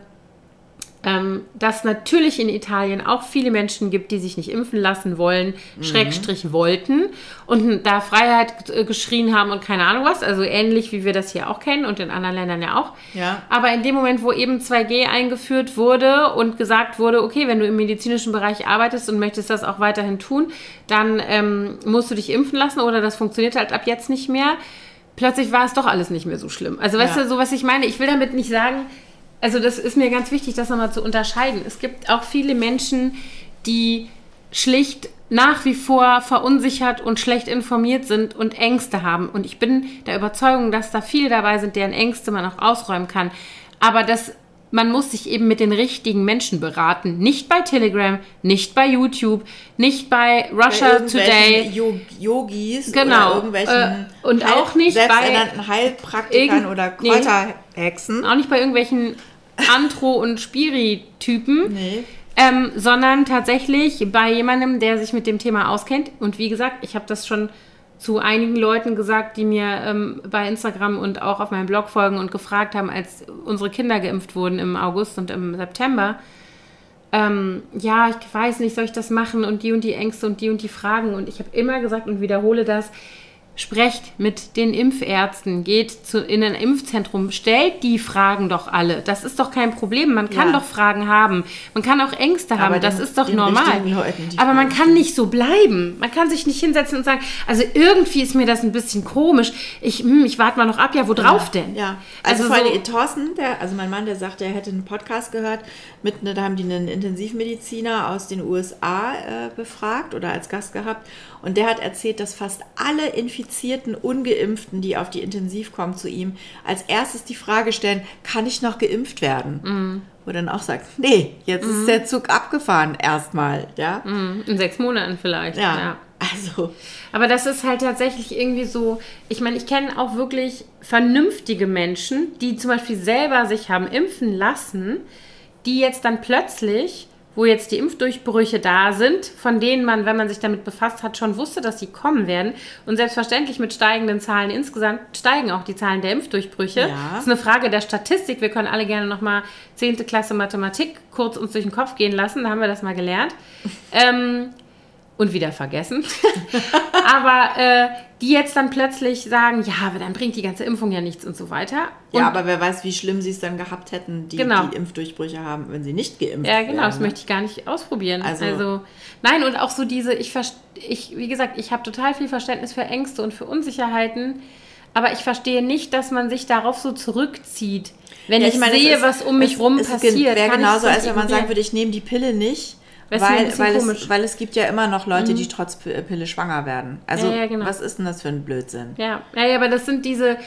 ähm, dass natürlich in Italien auch viele Menschen gibt, die sich nicht impfen lassen wollen, Mhm. Schrägstrich wollten und da Freiheit äh, geschrien haben und keine Ahnung was. Also ähnlich wie wir das hier auch kennen und in anderen Ländern ja auch. Ja. Aber in dem Moment, wo eben 2G eingeführt wurde und gesagt wurde, okay, wenn du im medizinischen Bereich arbeitest und möchtest das auch weiterhin tun, dann ähm, musst du dich impfen lassen oder das funktioniert halt ab jetzt nicht mehr. Plötzlich war es doch alles nicht mehr so schlimm. Also weißt Ja. du, so was ich meine, ich will damit nicht sagen, also das ist mir ganz wichtig, das nochmal zu unterscheiden. Es gibt auch viele Menschen, die schlicht nach wie vor verunsichert und schlecht informiert sind und Ängste haben. Und ich bin der Überzeugung, dass da viele dabei sind, deren Ängste man auch ausräumen kann. Aber das, man muss sich eben mit den richtigen Menschen beraten. Nicht bei Telegram, nicht bei YouTube, nicht bei Russia Today. irgendwelchen Yo- Yogis Genau, oder irgendwelchen äh, und auch nicht bei Heilpraktikern oder nee. Kräuterhexen. Auch nicht bei irgendwelchen Antro- und Spiri-Typen. Nee. Ähm, sondern tatsächlich bei jemandem, der sich mit dem Thema auskennt. Und wie gesagt, ich habe das schon zu einigen Leuten gesagt, die mir ähm, bei Instagram und auch auf meinem Blog folgen und gefragt haben, als unsere Kinder geimpft wurden im August und im September. Ähm, ja, ich weiß nicht, soll ich das machen und die und die Ängste und die und die Fragen. Und ich habe immer gesagt und wiederhole das, sprecht mit den Impfärzten, geht zu, in ein Impfzentrum, stellt die Fragen doch alle. Das ist doch kein Problem. Man kann Ja. doch Fragen haben. Man kann auch Ängste haben. Aber das den- ist doch normal. Leuten Aber man kann nicht so bleiben. Man kann sich nicht hinsetzen und sagen, also irgendwie ist mir das ein bisschen komisch. Ich, hm, ich warte mal noch ab. Ja, wo drauf denn? Ja, also, Also vor so- allem Thorsten, der, also mein Mann, der sagte, er hätte einen Podcast gehört, mit, ne, da haben die einen Intensivmediziner aus den USA äh, befragt oder als Gast gehabt und der hat erzählt, dass fast alle infizierten Ungeimpften, die auf die Intensiv kommen zu ihm, als erstes die Frage stellen, kann ich noch geimpft werden? Mhm. Wo dann auch sagt, nee, jetzt ist der Zug abgefahren erstmal, ja. Hm, In sechs Monaten vielleicht. Ja, ja. also Aber das ist halt tatsächlich irgendwie so, ich meine, ich kenne auch wirklich vernünftige Menschen, die zum Beispiel selber sich haben impfen lassen, die jetzt dann plötzlich, wo jetzt die Impfdurchbrüche da sind, von denen man, wenn man sich damit befasst hat, schon wusste, dass sie kommen werden. Und selbstverständlich mit steigenden Zahlen insgesamt steigen auch die Zahlen der Impfdurchbrüche. Ja. Das ist eine Frage der Statistik. Wir können alle gerne nochmal 10. Klasse Mathematik kurz uns durch den Kopf gehen lassen. Da haben wir das mal gelernt. ähm, und wieder vergessen. aber äh, die jetzt dann plötzlich sagen, ja, aber dann bringt die ganze Impfung ja nichts und so weiter. Und ja, aber wer weiß, wie schlimm sie es dann gehabt hätten, die, Genau. die Impfdurchbrüche haben, wenn sie nicht geimpft Ja, genau, wären, das ne? möchte ich gar nicht ausprobieren. Also, Also- nein, und auch so diese, ich, ich wie gesagt, ich habe total viel Verständnis für Ängste und für Unsicherheiten, aber ich verstehe nicht, dass man sich darauf so zurückzieht. Wenn Ja, ich, meine, es sehe, ist- was um mich es- rum es ist passiert, Wäre ich genauso, als wenn man sagen würde, ich nehme die Pille nicht, Das ein weil, weil. Mhm. es, weil es gibt ja immer noch Leute, die trotz Pille schwanger werden. Also, Ja, ja, genau. was ist denn das für ein Blödsinn? Ja, ja, ja, aber das sind diese,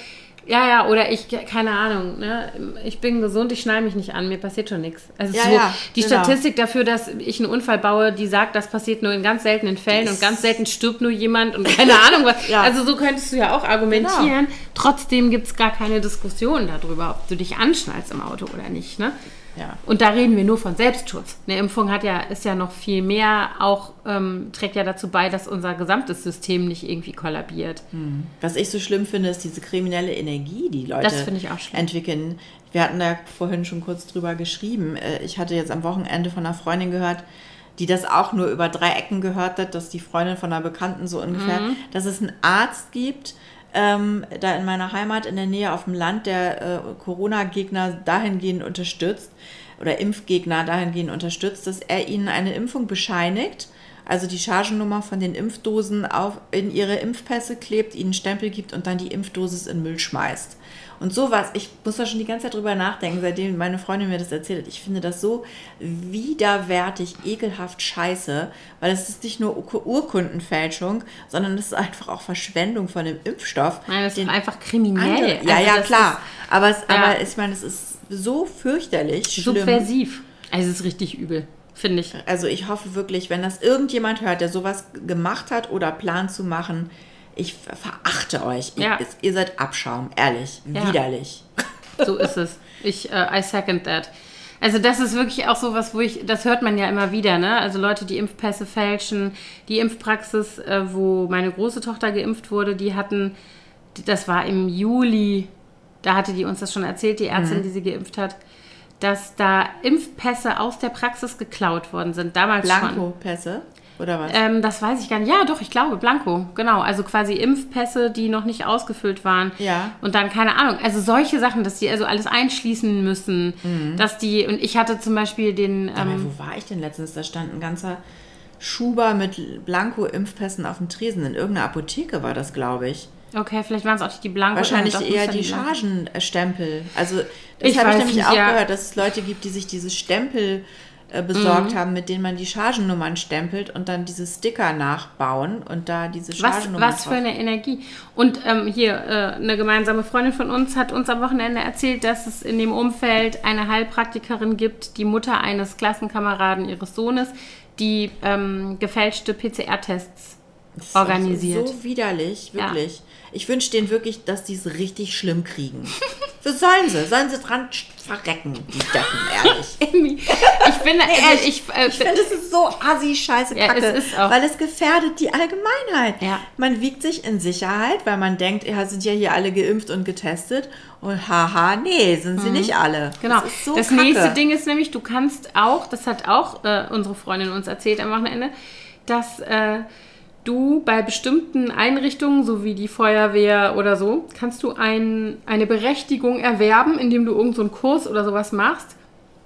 Ja, ja, oder ich, keine Ahnung, ne? ich bin gesund, ich schneide mich nicht an, mir passiert schon nichts. Also Ja, so, ja, die genau. Statistik dafür, dass ich einen Unfall baue, die sagt, das passiert nur in ganz seltenen Fällen und ganz selten stirbt nur jemand und keine Ahnung was. Ja. Also so könntest du ja auch argumentieren. Trotzdem gibt es gar keine Diskussion darüber, ob du dich anschnallst im Auto oder nicht. Ne? Ja. Und da reden wir nur von Selbstschutz. Eine Impfung hat ja, ist ja noch viel mehr, auch ähm, trägt ja dazu bei, dass unser gesamtes System nicht irgendwie kollabiert. Was ich so schlimm finde, ist diese kriminelle Energie, die Leute Das finde ich auch schlimm. entwickeln. Wir hatten da vorhin schon kurz drüber geschrieben. Äh, Ich hatte jetzt am Wochenende von einer Freundin gehört, die das auch nur über drei Ecken gehört hat, dass die Freundin von einer Bekannten so ungefähr, Mhm. dass es einen Arzt gibt, ähm, da in meiner Heimat in der Nähe auf dem Land, der äh, Corona-Gegner dahingehend unterstützt oder Impfgegner dahingehend unterstützt, dass er ihnen eine Impfung bescheinigt, also die Chargennummer von den Impfdosen auf, in ihre Impfpässe klebt, ihnen Stempel gibt und dann die Impfdosis in Müll schmeißt. Und sowas, ich muss da schon die ganze Zeit drüber nachdenken, seitdem meine Freundin mir das erzählt hat. Ich finde das so widerwärtig, ekelhaft scheiße, weil es ist nicht nur Ur- Urkundenfälschung, sondern es ist einfach auch Verschwendung von dem Impfstoff. Nein, das ist einfach kriminell. ja, Also ja, das klar. Aber, es, Ja. aber ich meine, es ist so fürchterlich Ist schlimm. subversiv. Also es ist richtig übel, finde ich. Also ich hoffe wirklich, wenn das irgendjemand hört, der sowas gemacht hat oder plant zu machen, ich ver- verachte euch. Ja. Ihr, ihr seid Abschaum, ehrlich, Ja. widerlich. So ist es. Ich, äh, I second that. Also das ist wirklich auch so was, wo ich, das hört man ja immer wieder, ne? Also Leute, die Impfpässe fälschen, die Impfpraxis, äh, wo meine große Tochter geimpft wurde, die hatten, das war im Juli, da hatte die uns das schon erzählt, die Ärztin, Mhm. die sie geimpft hat, dass da Impfpässe aus der Praxis geklaut worden sind. Damals schon. Blanko-Pässe oder was? Ähm, das weiß ich gar nicht. Ja, doch, ich glaube, Blanco, genau. Also quasi Impfpässe, die noch nicht ausgefüllt waren. Ja. Und dann, keine Ahnung, also solche Sachen, dass die also alles einschließen müssen, dass die, und ich hatte zum Beispiel den, Aber ähm, wo war ich denn letztens? Da stand ein ganzer Schuber mit Blanko-Impfpässen auf dem Tresen. In irgendeiner Apotheke war das, glaube ich. okay, vielleicht waren es auch nicht die Blanco. Wahrscheinlich doch, muss eher die. Chargenstempel. Also das Ich habe ich nämlich nicht, auch ja. gehört, dass es Leute gibt, die sich diese Stempel äh, besorgt Mhm. haben, mit denen man die Chargennummern stempelt und dann diese Sticker nachbauen und da diese Was, Chargennummern was für drauf- eine Energie. Und ähm, hier, äh, eine gemeinsame Freundin von uns hat uns am Wochenende erzählt, dass es in dem Umfeld eine Heilpraktikerin gibt, die Mutter eines Klassenkameraden ihres Sohnes, die ähm, gefälschte PCR-Tests Das ist auch organisiert. So widerlich, Ja. Ich wünsche denen wirklich, dass die es richtig schlimm kriegen. Das sollen sie. Sollen sie dran verrecken, die Deppen, ehrlich. Ich bin, also ehrlich, ich, äh, Ich finde, es ist so assi scheiße Ja, Kacke, es ist auch. weil es gefährdet die Allgemeinheit. Ja. Man wiegt sich in Sicherheit, weil man denkt, ja, sind ja hier alle geimpft und getestet und haha, nee, sind sie nicht alle. Genau. Das, so das nächste Ding ist nämlich, du kannst auch, das hat auch äh, unsere Freundin uns erzählt am Wochenende, dass äh, du bei bestimmten Einrichtungen, so wie die Feuerwehr oder so, kannst du ein, eine Berechtigung erwerben, indem du irgendeinen so Kurs oder sowas machst,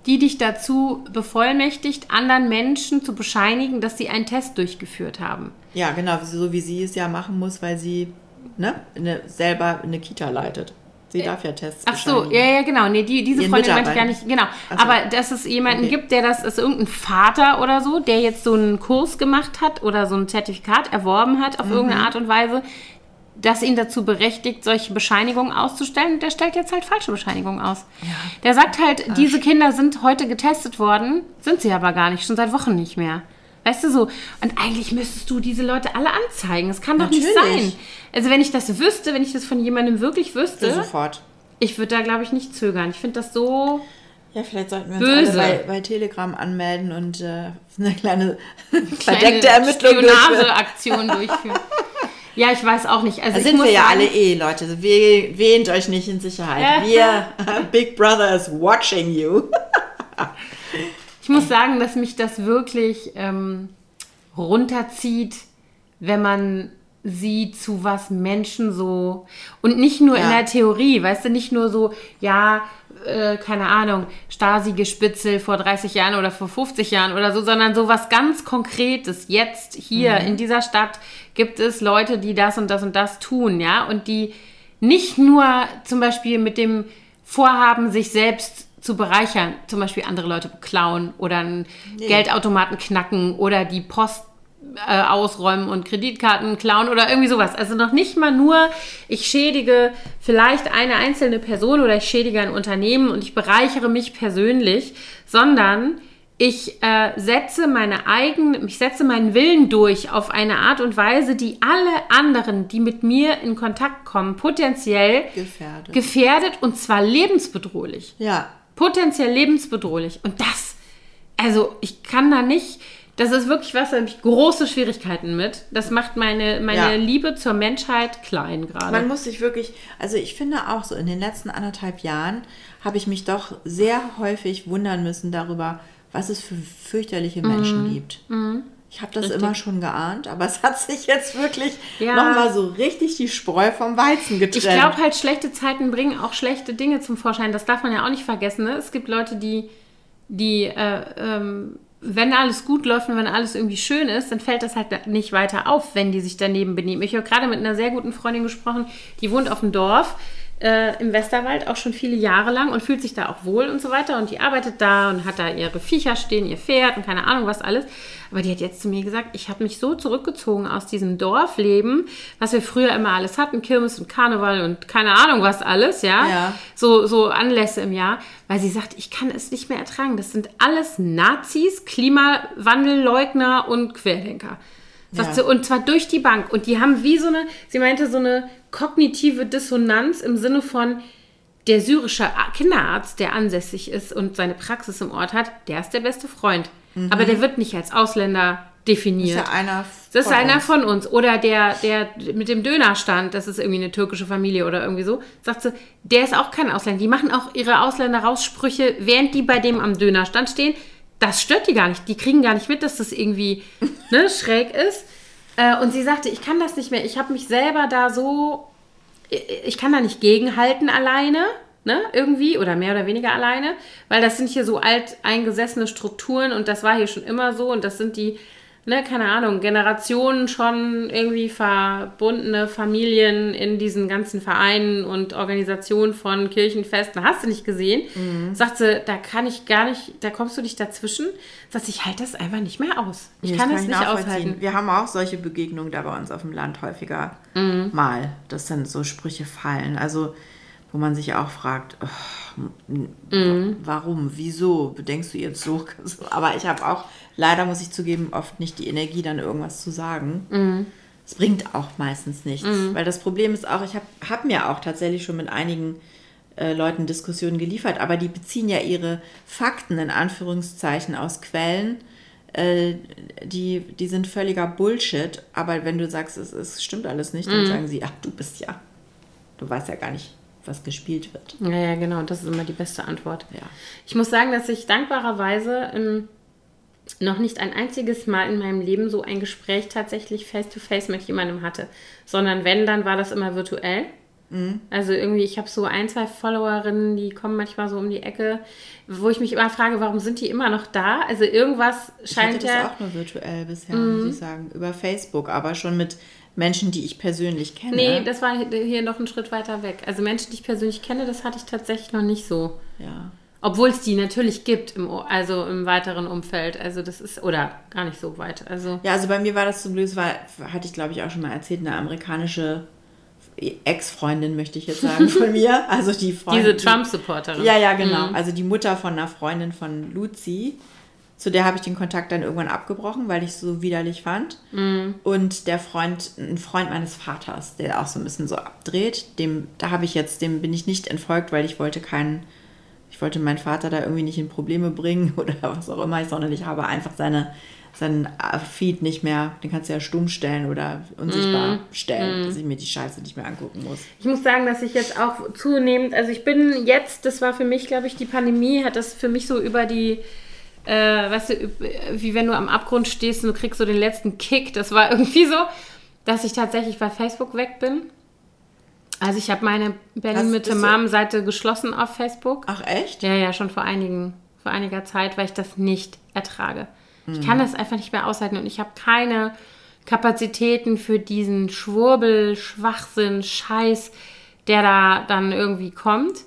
die dich dazu bevollmächtigt, anderen Menschen zu bescheinigen, dass sie einen Test durchgeführt haben. Ja, genau, so wie sie es ja machen muss, weil sie ne, eine, selber eine Kita leitet. Sie darf ja Tests Ach so, ja, ja, genau. Nee, die, diese Ihren Freundin meinte ich gar nicht. Genau. Ach so. Aber dass es jemanden Okay. gibt, der das, ist irgendein Vater oder so, der jetzt so einen Kurs gemacht hat oder so ein Zertifikat erworben hat Mhm. auf irgendeine Art und Weise, das ihn dazu berechtigt, solche Bescheinigungen auszustellen. Und der stellt jetzt halt falsche Bescheinigungen aus. Der sagt halt, diese Kinder sind heute getestet worden, sind sie aber gar nicht, schon seit Wochen nicht mehr. Weißt du so? Und eigentlich müsstest du diese Leute alle anzeigen. Das kann doch nicht Natürlich. sein. Also wenn ich das wüsste, wenn ich das von jemandem wirklich wüsste, Sofort. ich würde da, glaube ich, nicht zögern. Ich finde das so. Ja, vielleicht sollten wir uns Böse. alle bei, bei Telegram anmelden und äh, eine kleine verdeckte Ermittlung durchführen. Spionageaktion durchführen. Ja, ich weiß auch nicht. Also ich sind wir ja alle eh, Leute. We wähnt euch nicht in Sicherheit. Wir, Big Brother is watching you. Ich muss sagen, dass mich das wirklich ähm, runterzieht, wenn man sieht, zu was Menschen so und nicht nur in Ja. der Theorie, weißt du, nicht nur so, ja, äh, keine Ahnung, Stasi-Gespitzel vor 30 Jahren oder vor 50 Jahren oder so, sondern so was ganz Konkretes. Jetzt hier in dieser Stadt gibt es Leute, die das und das und das tun, ja, und die nicht nur zum Beispiel mit dem Vorhaben, sich selbst zu bereichern, zum Beispiel andere Leute beklauen oder einen Geldautomaten knacken oder die Post äh, ausräumen und Kreditkarten klauen oder irgendwie sowas. Also noch nicht mal nur, ich schädige vielleicht eine einzelne Person oder ich schädige ein Unternehmen und ich bereichere mich persönlich, sondern ich äh, setze meine eigenen, ich setze meinen Willen durch auf eine Art und Weise, die alle anderen, die mit mir in Kontakt kommen, potenziell Gefährdet. gefährdet und zwar lebensbedrohlich. Ja. Potenziell lebensbedrohlich. Und das, also ich kann da nicht, das ist wirklich was, da habe ich große Schwierigkeiten mit. Das macht meine, meine Ja. Liebe zur Menschheit klein gerade. Man muss sich wirklich, also ich finde auch so, in den letzten anderthalb Jahren habe ich mich doch sehr häufig wundern müssen darüber, was es für fürchterliche Menschen gibt. Ich habe das. Richtig. immer schon geahnt, aber es hat sich jetzt wirklich Ja. nochmal so richtig die Spreu vom Weizen getrennt. Ich glaube halt, schlechte Zeiten bringen auch schlechte Dinge zum Vorschein. Das darf man ja auch nicht vergessen. Ne? Es gibt Leute, die, die äh, ähm, wenn alles gut läuft und wenn alles irgendwie schön ist, dann fällt das halt nicht weiter auf, wenn die sich daneben benehmen. Ich habe gerade mit einer sehr guten Freundin gesprochen, die wohnt auf dem Dorf äh, im Westerwald auch schon viele Jahre lang und fühlt sich da auch wohl und so weiter. Und die arbeitet da und hat da ihre Viecher stehen, ihr Pferd und keine Ahnung was alles. Aber die hat jetzt zu mir gesagt, ich habe mich so zurückgezogen aus diesem Dorfleben, was wir früher immer alles hatten, Kirmes und Karneval und keine Ahnung was alles, ja. Ja. So, so Anlässe im Jahr, weil sie sagt, ich kann es nicht mehr ertragen. Das sind alles Nazis, Klimawandelleugner und Querdenker. Ja. sie, und zwar durch die Bank. Und die haben wie so eine, sie meinte, so eine kognitive Dissonanz im Sinne von, der syrische Kinderarzt, der ansässig ist und seine Praxis im Ort hat, der ist der beste Freund. Aber der wird nicht als Ausländer definiert. Mhm. ist ja einer Das ist einer uns. von uns. Oder der, der mit dem Dönerstand, das ist irgendwie eine türkische Familie oder irgendwie so, sagt sie, der ist auch kein Ausländer. Die machen auch ihre Ausländer-Raussprüche, während die bei dem am Dönerstand stehen. Das stört die gar nicht. Die kriegen gar nicht mit, dass das irgendwie ne, schräg ist. Äh, und sie sagte, ich kann das nicht mehr. Ich habe mich selber da so, ich kann da nicht gegenhalten alleine. Ne, irgendwie oder mehr oder weniger alleine, weil das sind hier so alt eingesessene Strukturen und das war hier schon immer so und das sind die, ne, keine Ahnung, Generationen schon irgendwie verbundene Familien in diesen ganzen Vereinen und Organisationen von Kirchenfesten. Hast du nicht gesehen? Sagt sie, da kann ich gar nicht, da kommst du nicht dazwischen. Sagt sie, ich halte das einfach nicht mehr aus. Ich Nee, kann das das nicht aushalten. Wir haben auch solche Begegnungen da bei uns auf dem Land häufiger Mhm. mal, dass dann so Sprüche fallen. Also, wo man sich auch fragt, oh, Mhm. warum, wieso bedenkst du jetzt so? Aber ich habe auch, leider muss ich zugeben, oft nicht die Energie, dann irgendwas zu sagen. Mhm. Es bringt auch meistens nichts. Weil das Problem ist auch, ich habe hab mir auch tatsächlich schon mit einigen äh, Leuten Diskussionen geliefert, aber die beziehen ja ihre Fakten in Anführungszeichen aus Quellen, äh, die, die sind völliger Bullshit. Aber wenn du sagst, es, es stimmt alles nicht, dann sagen sie, ach, du bist ja, du weißt ja gar nicht, was gespielt wird. Ja, ja, genau. Das ist immer die beste Antwort. Ja. Ich muss sagen, dass ich dankbarerweise ähm, noch nicht ein einziges Mal in meinem Leben so ein Gespräch tatsächlich face-to-face mit jemandem hatte. Sondern wenn, dann war das immer virtuell. Also irgendwie, ich habe so ein, zwei Followerinnen, die kommen manchmal so um die Ecke, wo ich mich immer frage, warum sind die immer noch da? Also irgendwas Ich hatte scheint das ja... Mhm. auch nur virtuell bisher, muss ich sagen, über Facebook, aber schon mit Menschen, die ich persönlich kenne. Nee, das war hier noch einen Schritt weiter weg. Also Menschen, die ich persönlich kenne, das hatte ich tatsächlich noch nicht so. ja. Obwohl es die natürlich gibt, im, also im weiteren Umfeld. Also das ist, oder gar nicht so weit. Also Ja, also bei mir war das zum Glück, war, hatte ich glaube ich auch schon mal erzählt, eine amerikanische Ex-Freundin, möchte ich jetzt sagen, von mir. Also die Freundin. diese Trump-Supporterin. Ja, ja, genau. Also die Mutter von einer Freundin von Luzi. Zu der habe ich den Kontakt dann irgendwann abgebrochen, weil ich es so widerlich fand. Und der Freund, ein Freund meines Vaters, der auch so ein bisschen so abdreht, dem, da habe ich jetzt, dem bin ich nicht entfolgt, weil ich wollte keinen, ich wollte meinen Vater da irgendwie nicht in Probleme bringen oder was auch immer, sondern ich habe einfach seine, seinen Feed nicht mehr, den kannst du ja stumm stellen oder unsichtbar stellen, dass ich mir die Scheiße nicht mehr angucken muss. Ich muss sagen, dass ich jetzt auch zunehmend, also ich bin jetzt, das war für mich, glaube ich, die Pandemie hat das für mich so über die, äh, weißt du, wie wenn du am Abgrund stehst und du kriegst so den letzten Kick. Das war irgendwie so, dass ich tatsächlich bei Facebook weg bin. Also ich habe meine Berlin Mitte Mom Seite geschlossen auf Facebook. Ach echt? Ja, ja, schon vor einigen, vor einiger Zeit, weil ich das nicht ertrage. Ich kann das einfach nicht mehr aushalten und ich habe keine Kapazitäten für diesen Schwurbel, Schwachsinn, Scheiß, der da dann irgendwie kommt.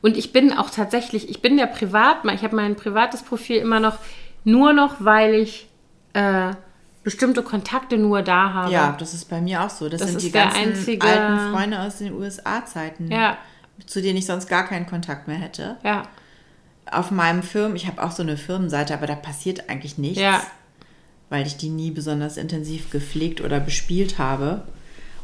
Und ich bin auch tatsächlich, ich bin ja privat, ich habe mein privates Profil immer noch, nur noch, weil ich äh, bestimmte Kontakte nur da habe. Ja, das ist bei mir auch so. Das, Das sind die ganzen einzige- alten Freunde aus den USA-Zeiten, Ja, zu denen ich sonst gar keinen Kontakt mehr hätte. ja, Auf meinem Firmen, ich habe auch so eine Firmenseite, aber da passiert eigentlich nichts, ja. weil ich die nie besonders intensiv gepflegt oder bespielt habe.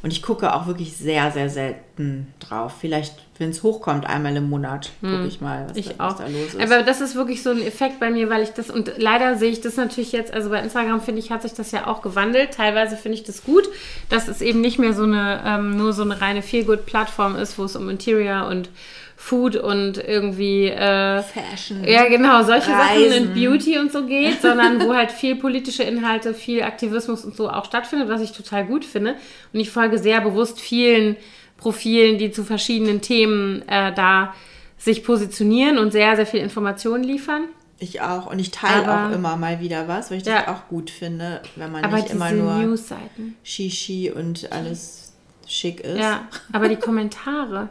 Und ich gucke auch wirklich sehr, sehr selten drauf. Vielleicht, wenn es hochkommt, einmal im Monat, gucke ich mal, was, Hm. Ich da, was auch. da los ist. Aber das ist wirklich so ein Effekt bei mir, weil ich das, und leider sehe ich das natürlich jetzt, also bei Instagram finde ich, hat sich das ja auch gewandelt. Teilweise finde ich das gut, dass es eben nicht mehr so eine, ähm, nur so eine reine Feelgood-Plattform ist, wo es um Interior und Food und irgendwie äh, Fashion. ja, genau, solche Sachen Reisen. in Beauty und so geht, sondern wo halt viel politische Inhalte, viel Aktivismus und so auch stattfindet, was ich total gut finde. Und ich folge sehr bewusst vielen Profilen, die zu verschiedenen Themen äh, da sich positionieren und sehr, sehr viel Informationen liefern. Ich auch. Und ich teile Aber- auch immer mal wieder was, weil ich Ja. das auch gut finde, wenn man Aber nicht immer nur News-Seiten. Shishi und alles schick ist. Ja, aber die Kommentare,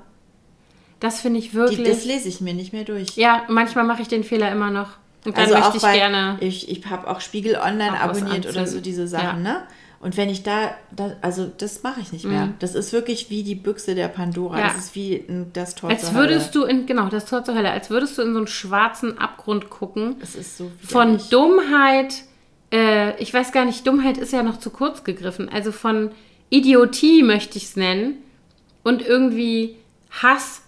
das finde ich Die, wirklich. das lese ich mir nicht mehr durch. ja, manchmal mache ich den Fehler immer noch. Und dann also möchte auch ich bei, gerne. ich, ich habe auch Spiegel Online Auch abonniert oder so diese Sachen, Ja. ne? Und wenn ich da, da also das mache ich nicht mehr. Das ist wirklich wie die Büchse der Pandora. Mhm. Ja. Das ist wie ein- das Tor Als zur würdest Hölle. du in, genau, das Tor zur Hölle, als würdest du in so einen schwarzen Abgrund gucken. Es ist so Von. Dummheit, äh, ich weiß gar nicht, Dummheit ist ja noch zu kurz gegriffen. Also von Idiotie möchte ich es nennen. Und irgendwie Hass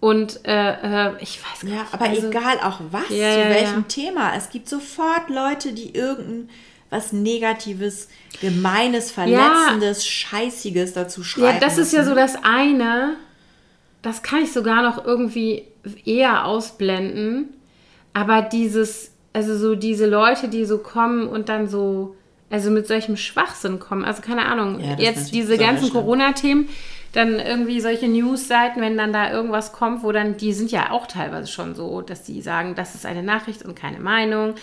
und äh, äh, ich weiß gar Ja, nicht. aber also, egal auch was, Ja, zu ja, welchem ja. Thema. Es gibt sofort Leute, die irgendein was Negatives, Gemeines, Verletzendes, Scheißiges dazu schreiben. Ja, das ist ja müssen. so das eine. Das kann ich sogar noch irgendwie eher ausblenden. Aber dieses, also so diese Leute, die so kommen und dann so, also mit solchem Schwachsinn kommen. Also keine Ahnung, Ja, jetzt diese ganzen. Corona-Themen, dann irgendwie solche News-Seiten, wenn dann da irgendwas kommt, wo dann, die sind ja auch teilweise schon so, dass die sagen, das ist eine Nachricht und keine Meinung.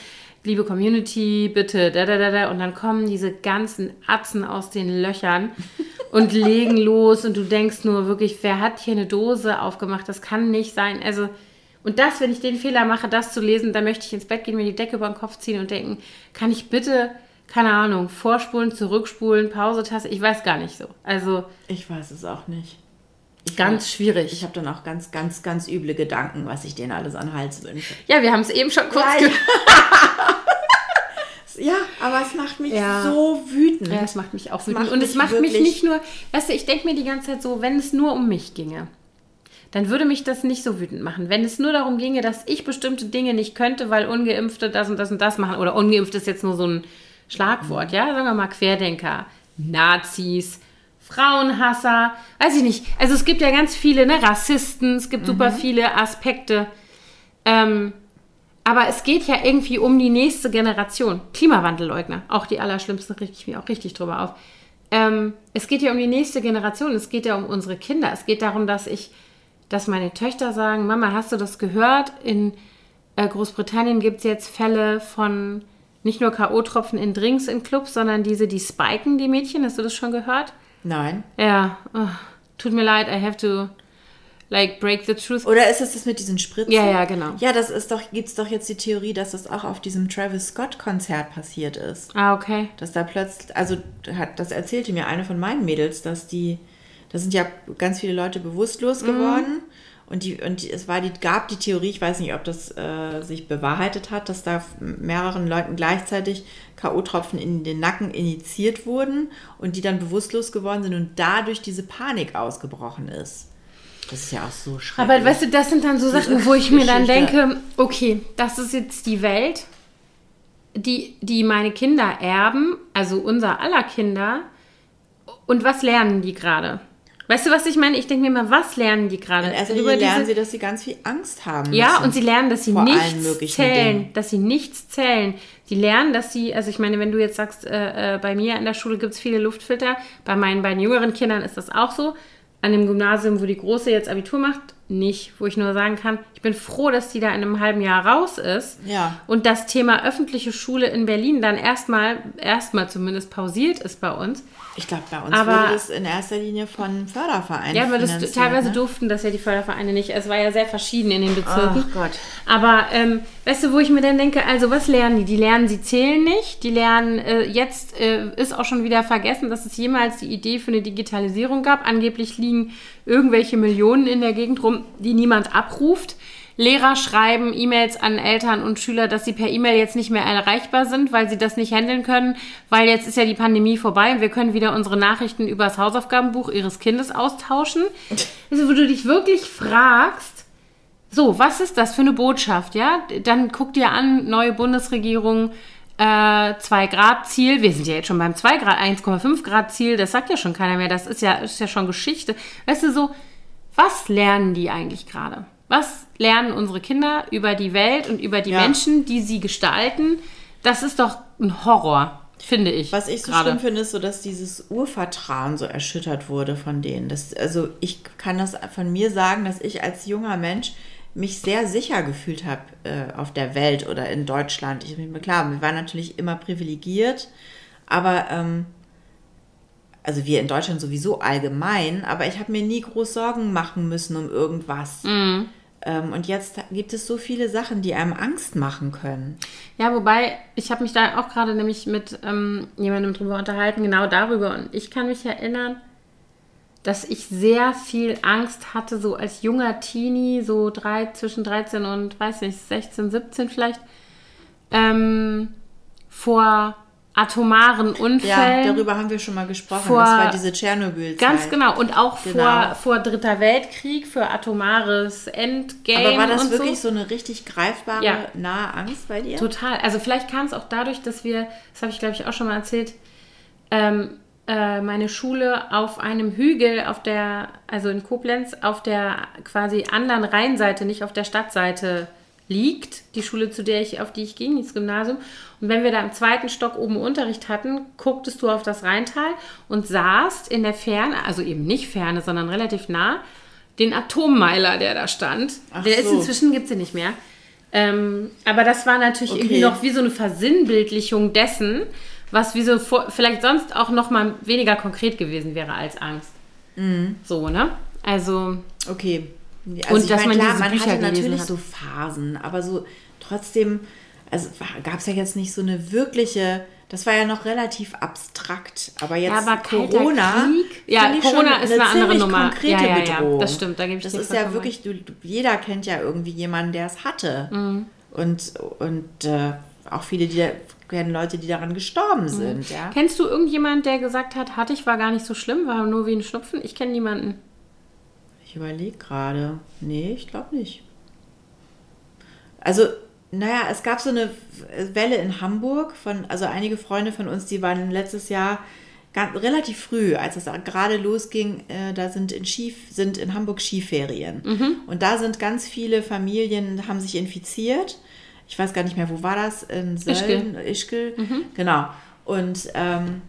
Liebe Community, bitte, da, da, da, da. Und dann kommen diese ganzen Atzen aus den Löchern und legen los und du denkst nur wirklich, wer hat hier eine Dose aufgemacht? Das kann nicht sein. Also, und das, wenn ich den Fehler mache, das zu lesen, dann möchte ich ins Bett gehen, mir die Decke über den Kopf ziehen und denken, kann ich bitte, keine Ahnung, vorspulen, zurückspulen, Pause-Taste, ich weiß gar nicht so. Also, Ich weiß es auch nicht. Ich ganz schwierig. Ich habe dann auch ganz, ganz, ganz üble Gedanken, was ich denen alles an den Hals wünsche. ja, wir haben es eben schon kurz Ja. Ja, aber es macht mich Ja. so wütend. Ja, es macht mich auch wütend. macht Und es macht mich nicht nur, weißt du, ich denke mir die ganze Zeit so, wenn es nur um mich ginge, dann würde mich das nicht so wütend machen. Wenn es nur darum ginge, dass ich bestimmte Dinge nicht könnte, weil Ungeimpfte das und das und das machen, oder ungeimpft ist jetzt nur so ein Schlagwort, ja, sagen wir mal Querdenker, Nazis, Frauenhasser, weiß ich nicht. Also es gibt ja ganz viele, ne, Rassisten, es gibt super viele Aspekte. Ähm, aber es geht ja irgendwie um die nächste Generation. Klimawandelleugner, auch die allerschlimmsten, reg ich mir auch richtig drüber auf. Ähm, es geht ja um die nächste Generation, es geht ja um unsere Kinder. Es geht darum, dass ich, dass meine Töchter sagen, Mama, hast du das gehört? In äh, Großbritannien gibt es jetzt Fälle von nicht nur K.O.-Tropfen in Drinks in Clubs, sondern diese, die spiken die Mädchen. Hast du das schon gehört? Nein. Ja, oh, tut mir leid, I have to like break the truth. Oder ist es das mit diesen Spritzen? Ja, ja, genau. Ja, das ist doch, gibt's doch jetzt die Theorie, dass das auch auf diesem Travis Scott-Konzert passiert ist. Ah, okay. Dass da plötzlich, also hat, das erzählte mir eine von meinen Mädels, dass die, da sind ja ganz viele Leute bewusstlos geworden. Und, die, und es war die, gab die Theorie, ich weiß nicht, ob das äh, sich bewahrheitet hat, dass da mehreren Leuten gleichzeitig K.O.-Tropfen in den Nacken injiziert wurden und die dann bewusstlos geworden sind und dadurch diese Panik ausgebrochen ist. Das ist ja auch so schrecklich. Aber weißt du, das sind dann so Sachen, wo ich mir dann denke, okay, das ist jetzt die Welt, die, die meine Kinder erben, also unser aller Kinder. Und was lernen die gerade? Weißt du, was ich meine? Ich denke mir immer, was lernen die gerade? In erster Linie lernen sie, dass sie ganz viel Angst haben. ja, müssen. und sie lernen, dass sie vor nichts zählen, Dingen. dass sie nichts zählen. Die lernen, dass sie, also ich meine, wenn du jetzt sagst, äh, äh, bei mir in der Schule gibt es viele Luftfilter, bei meinen beiden jüngeren Kindern ist das auch so. An dem Gymnasium, wo die Große jetzt Abitur macht, nicht, wo ich nur sagen kann, ich bin froh, dass die da in einem halben Jahr raus ist. Ja. Und das Thema öffentliche Schule in Berlin dann erstmal, erstmal zumindest pausiert ist bei uns. Ich glaube, bei uns Aber- wurde das in erster Linie von Fördervereinen Ja, aber das, teilweise ne? durften das ja die Fördervereine nicht. Es war ja sehr verschieden in den Bezirken. Ach Gott. Aber ähm, weißt du, wo ich mir dann denke, also was lernen die? Die lernen, sie zählen nicht. Die lernen, äh, jetzt äh, ist auch schon wieder vergessen, dass es jemals die Idee für eine Digitalisierung gab. Angeblich liegen irgendwelche Millionen in der Gegend rum, die niemand abruft. Lehrer schreiben E-Mails an Eltern und Schüler, dass sie per E-Mail jetzt nicht mehr erreichbar sind, weil sie das nicht handeln können, weil jetzt ist ja die Pandemie vorbei und wir können wieder unsere Nachrichten über das Hausaufgabenbuch ihres Kindes austauschen. Also, wo du dich wirklich fragst, so, was ist das für eine Botschaft, ja? Dann guck dir an, neue Bundesregierung, äh, 2-Grad-Ziel. Wir sind ja jetzt schon beim 2 Grad, 1,5 Grad-Ziel. Das sagt ja schon keiner mehr. Das ist ja, ist ja schon Geschichte. Weißt du, so, was lernen die eigentlich gerade? Was lernen unsere Kinder über die Welt und über die Ja. Menschen, die sie gestalten? Das ist doch ein Horror, finde ich. Was ich so gerade. schlimm finde, ist so, dass dieses Urvertrauen so erschüttert wurde von denen. Das, also ich kann das von mir sagen, dass ich als junger Mensch mich sehr sicher gefühlt habe äh, auf der Welt oder in Deutschland. Ich bin mir klar, wir waren natürlich immer privilegiert, aber ähm, also wir in Deutschland sowieso allgemein, aber ich habe mir nie groß Sorgen machen müssen um irgendwas. Mhm. Ähm, und jetzt gibt es so viele Sachen, die einem Angst machen können. Ja, wobei, ich habe mich da auch gerade nämlich mit ähm, jemandem drüber unterhalten, genau darüber. Und ich kann mich erinnern, dass ich sehr viel Angst hatte, so als junger Teenie, so drei, zwischen 13 und, weiß nicht, 16, 17 vielleicht, ähm, vor atomaren Ja, Unfällen. darüber haben wir schon mal gesprochen. Vor- das war diese Tschernobyl-Zeit. Ganz genau. Und auch Genau. vor, vor Dritter Weltkrieg, für atomares Endgame. Aber war das wirklich so? so eine richtig greifbare, Ja. nahe Angst bei dir? Total. Also vielleicht kam es auch dadurch, dass wir, das habe ich glaube ich auch schon mal erzählt, ähm, äh, meine Schule auf einem Hügel auf der, also in Koblenz, auf der quasi anderen Rheinseite, nicht auf der Stadtseite liegt. Die Schule, zu der ich, auf die ich ging, das Gymnasium. Und wenn wir da im zweiten Stock oben Unterricht hatten, gucktest du auf das Rheintal und sahst in der Ferne, also eben nicht Ferne, sondern relativ nah, den Atommeiler, der da stand. Ach der ist so. inzwischen, gibt es den nicht mehr. Ähm, aber das war natürlich Okay. irgendwie noch wie so eine Versinnbildlichung dessen, was wie so vor, vielleicht sonst auch noch mal weniger konkret gewesen wäre als Angst. Mhm. So, ne? Also, Okay. Also Und ich dass meine, man klar, diese man Bücher hatte natürlich hat. so Phasen, aber so trotzdem, also gab es ja jetzt nicht so eine wirkliche, das war ja noch relativ abstrakt, aber jetzt Ja, aber Corona, Krieg? Ja, Corona ist eine andere ziemlich Nummer. konkrete Ja, ja, ja, Bedrohung. das stimmt, da gebe ich Das ist ja wirklich, du, jeder kennt ja irgendwie jemanden, der es hatte Mhm. und, und äh, auch viele, die da, kennen Leute, die daran gestorben Mhm. sind, ja. kennst du irgendjemand, der gesagt hat, hatte ich, war gar nicht so schlimm, war nur wie ein Schnupfen? Ich kenne niemanden. Ich überlege gerade. Nee, ich glaube nicht. Also, naja, es gab so eine Welle in Hamburg von, also einige Freunde von uns, die waren letztes Jahr ganz, relativ früh, als es gerade losging, äh, da sind in, Skif, sind in Hamburg Skiferien. Und da sind ganz viele Familien, haben sich infiziert. Ich weiß gar nicht mehr, wo war das? In Sölden, Ischgl. Genau. Und ähm,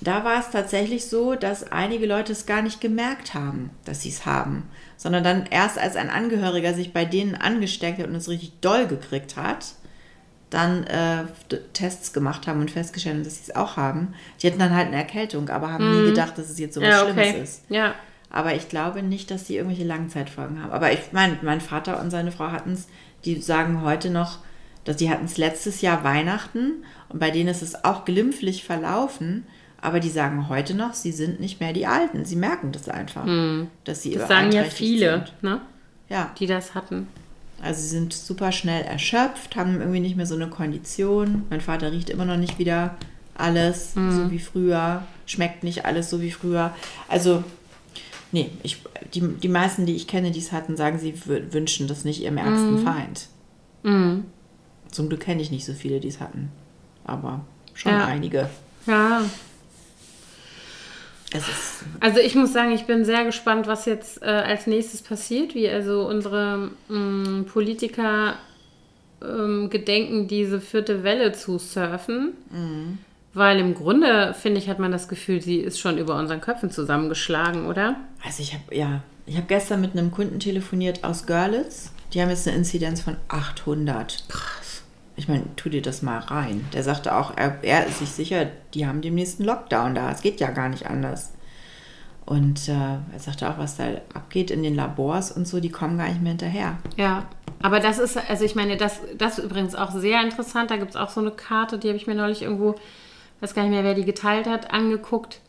da war es tatsächlich so, dass einige Leute es gar nicht gemerkt haben, dass sie es haben, sondern dann erst als ein Angehöriger sich bei denen angesteckt hat und es richtig doll gekriegt hat, dann äh, Tests gemacht haben und festgestellt haben, dass sie es auch haben. Die hatten dann halt eine Erkältung, aber haben nie gedacht, dass es jetzt so was Ja, Schlimmes okay. ist. Ja. Aber ich glaube nicht, dass die irgendwelche Langzeitfolgen haben. Aber ich meine, mein Vater und seine Frau hatten es, die sagen heute noch, dass die hatten es letztes Jahr Weihnachten und bei denen ist es auch glimpflich verlaufen. Aber die sagen heute noch, sie sind nicht mehr die Alten. Sie merken das einfach, dass sie Hm. Das sagen ja viele, Sind. ne? Ja, Die das hatten. also sie sind super schnell erschöpft, haben irgendwie nicht mehr so eine Kondition. Mein Vater riecht immer noch nicht wieder alles Mhm. so wie früher, schmeckt nicht alles so wie früher. Also, nee, ich, die, die meisten, die ich kenne, die es hatten, sagen, sie wü- wünschen das nicht ihrem ärgsten Mhm. Feind. Zum Glück kenne ich nicht so viele, die es hatten. Aber schon Ja. einige. Ja. Also ich muss sagen, ich bin sehr gespannt, was jetzt äh, als nächstes passiert, wie also unsere mh, Politiker ähm, gedenken, diese vierte Welle zu surfen. Weil im Grunde, finde ich, hat man das Gefühl, sie ist schon über unseren Köpfen zusammengeschlagen, oder? also ich habe, ja, Ich habe gestern mit einem Kunden telefoniert aus Görlitz. Die haben jetzt eine Inzidenz von 800. Krass. Ich meine, tu dir das mal rein. Der sagte auch, er, er ist sich sicher, die haben demnächst einen Lockdown da. Es geht ja gar nicht anders. Und äh, er sagte auch, was da abgeht in den Labors und so, die kommen gar nicht mehr hinterher. Ja, aber das ist, also ich meine, das, das ist übrigens auch sehr interessant. Da gibt es auch so eine Karte, die habe ich mir neulich irgendwo, weiß gar nicht mehr, wer die geteilt hat, angeguckt.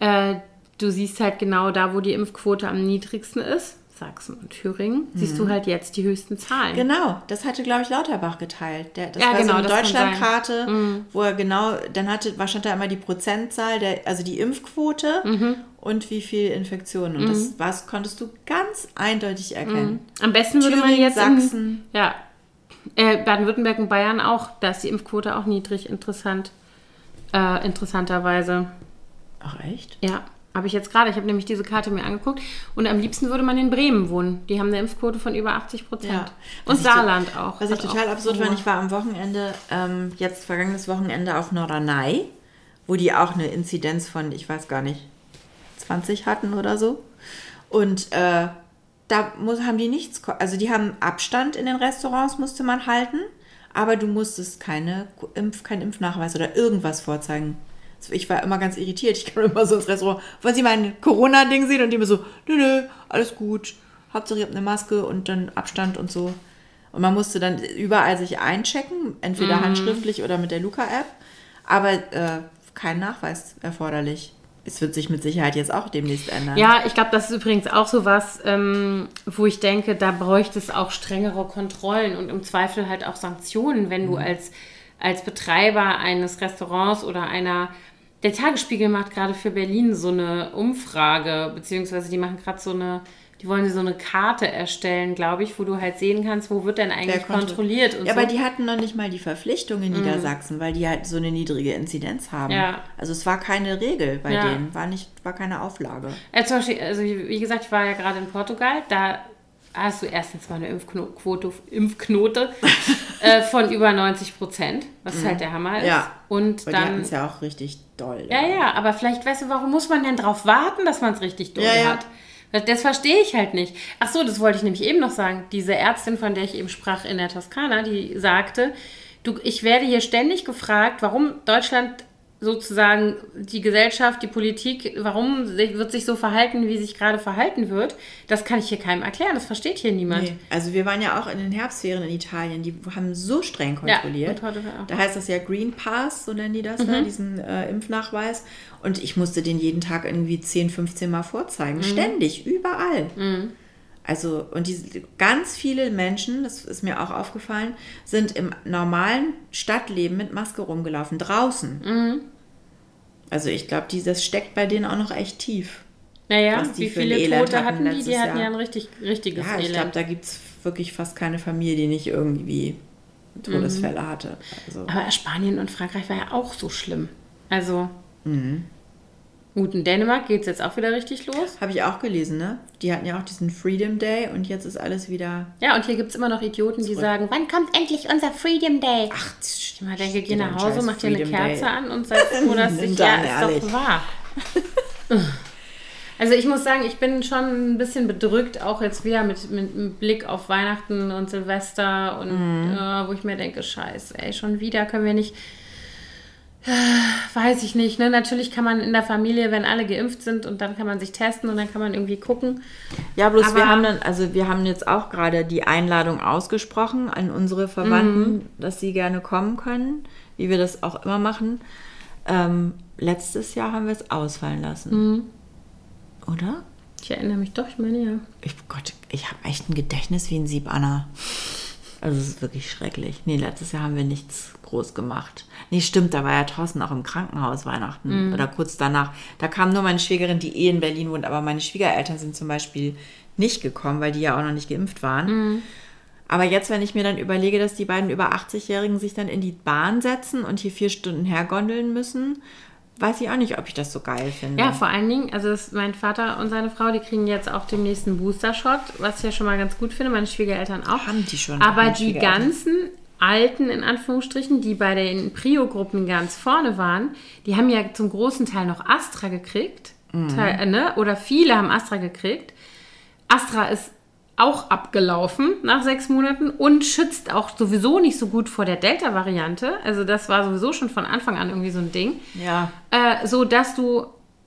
Äh, du siehst halt genau da, wo die Impfquote am niedrigsten ist. Sachsen und Thüringen, siehst du halt jetzt die höchsten Zahlen. Genau, das hatte, glaube ich, Lauterbach geteilt. Der, das Ja, war genau, so eine sein. Mhm. Deutschlandkarte, wo er genau, dann hatte, war stand da immer die Prozentzahl, der, also die Impfquote Mhm. und wie viel Infektionen. Und das was konntest du ganz eindeutig erkennen. Am besten würde man Thüringen, jetzt Sachsen. In, ja, äh, Baden-Württemberg und Bayern auch. Da ist die Impfquote auch niedrig, interessant. Äh, interessanterweise. Ach echt? Ja, habe ich jetzt gerade. Ich habe nämlich diese Karte mir angeguckt. Und am liebsten würde man in Bremen wohnen. Die haben eine Impfquote von über 80 Prozent. Ja. Und Saarland auch. Was ich total absurd fand, ich war am Wochenende, ähm, jetzt vergangenes Wochenende auf Norderney, wo die auch eine Inzidenz von, ich weiß gar nicht, 20 hatten oder so. Und äh, da muss, haben die nichts, also die haben Abstand in den Restaurants, musste man halten, aber du musstest keine Impf, keinen Impfnachweis oder irgendwas vorzeigen. Ich war immer ganz irritiert. Ich kam immer so ins Restaurant, wollen Sie mein Corona-Ding sehen? Und die mir so, nö, nö, alles gut. Hauptsache ihr habt eine Maske und dann Abstand und so. Und man musste dann überall sich einchecken, entweder Mhm. handschriftlich oder mit der Luca-App, aber äh, kein Nachweis erforderlich. Es wird sich mit Sicherheit jetzt auch demnächst ändern. Ja, ich glaube, das ist übrigens auch so was, ähm, wo ich denke, da bräuchte es auch strengere Kontrollen und im Zweifel halt auch Sanktionen, wenn Mhm. du als, als Betreiber eines Restaurants oder einer. Der Tagesspiegel macht gerade für Berlin so eine Umfrage, beziehungsweise die machen gerade so eine, die wollen so eine Karte erstellen, glaube ich, wo du halt sehen kannst, wo wird denn eigentlich kontro- kontrolliert und ja, so. Mhm. aber die hatten noch nicht mal die Verpflichtung in Niedersachsen, weil die halt so eine niedrige Inzidenz haben. Ja. Also es war keine Regel bei Ja. denen, war nicht, war keine Auflage. Zum Beispiel, also wie wie gesagt, ich war ja gerade in Portugal, da hast du erstens mal eine Impfquote, Impfknote äh, von über 90 Prozent, was halt der Hammer ist. Mhm. Ja. Und Weil die dann. es ja auch richtig doll. Ja, ja, aber vielleicht weißt du, warum muss man denn drauf warten, dass man es richtig doll Ja, ja. hat? Das, das verstehe ich halt nicht. Ach so, das wollte ich nämlich eben noch sagen. Diese Ärztin, von der ich eben sprach in der Toskana, die sagte, du, ich werde hier ständig gefragt, warum Deutschland sozusagen die Gesellschaft, die Politik, warum wird sich so verhalten, wie sich gerade verhalten wird. Das kann ich hier keinem erklären. Das versteht hier niemand. Nee. Also wir waren ja auch in den Herbstferien in Italien, die haben so streng Ja, kontrolliert. auch. da heißt das ja Green Pass, so nennen die das, Mhm. ne, diesen äh, Impfnachweis. Und ich musste den jeden Tag irgendwie 10, 15 Mal vorzeigen. Mhm. Ständig, überall. Also, und diese ganz viele Menschen, das ist mir auch aufgefallen, sind im normalen Stadtleben mit Maske rumgelaufen, draußen. Mhm. Also ich glaube, das steckt bei denen auch noch echt tief. Naja, die wie viele Elend Tote hatten hatten die? Die hatten ja Jahr. ein richtig, richtiges Ja, ich glaube, Elend. da gibt es wirklich fast keine Familie, die nicht irgendwie Todesfälle hatte. Also, Aber Spanien und Frankreich war ja auch so schlimm. Also, Mhm. Gut, in Dänemark geht es jetzt auch wieder richtig los. Habe ich auch gelesen, ne? Die hatten ja auch diesen Freedom Day und jetzt ist alles wieder. Ja, und hier gibt es immer noch Idioten, die sagen, wann kommt endlich unser Freedom Day? Ach, Ich mal denke, geh nach Hause, mach dir eine Kerze Day. an und sei froh, dass ich, ja, ist doch wahr. Also ich muss sagen, ich bin schon ein bisschen bedrückt, auch jetzt wieder mit, mit einem Blick auf Weihnachten und Silvester und Mhm. äh, wo ich mir denke, scheiße, ey, schon wieder können wir nicht, weiß ich nicht, ne? Natürlich kann man in der Familie, wenn alle geimpft sind und dann kann man sich testen und dann kann man irgendwie gucken. Ja, bloß Aber- wir haben dann, also wir haben jetzt auch gerade die Einladung ausgesprochen an unsere Verwandten, dass sie gerne kommen können, wie wir das auch immer machen. Ähm, letztes Jahr haben wir es ausfallen lassen. Oder? Ich erinnere mich doch, ich meine ja. Ich, Gott, ich habe echt ein Gedächtnis wie ein Sieb, Anna. Also es ist wirklich schrecklich. Nee, letztes Jahr haben wir nichts groß gemacht. Nee, stimmt, da war ja Thorsten auch im Krankenhaus Weihnachten oder kurz danach. Da kam nur meine Schwägerin, die eh in Berlin wohnt, aber meine Schwiegereltern sind zum Beispiel nicht gekommen, weil die ja auch noch nicht geimpft waren. Aber jetzt, wenn ich mir dann überlege, dass die beiden über 80-Jährigen sich dann in die Bahn setzen und hier vier Stunden hergondeln müssen, weiß ich auch nicht, ob ich das so geil finde. Ja, vor allen Dingen, also mein Vater und seine Frau, die kriegen jetzt auch den nächsten Booster-Shot, was ich ja schon mal ganz gut finde, meine Schwiegereltern auch. Haben die schon, Aber die ganzen Alten, in Anführungsstrichen, die bei den Prio-Gruppen ganz vorne waren, die haben ja zum großen Teil noch Astra gekriegt. Mhm. Teil, äh, ne? Oder viele haben Astra gekriegt. Astra ist auch abgelaufen nach sechs Monaten und schützt auch sowieso nicht so gut vor der Delta-Variante. Also das war sowieso schon von Anfang an irgendwie so ein Ding. Ja. Äh, so dass du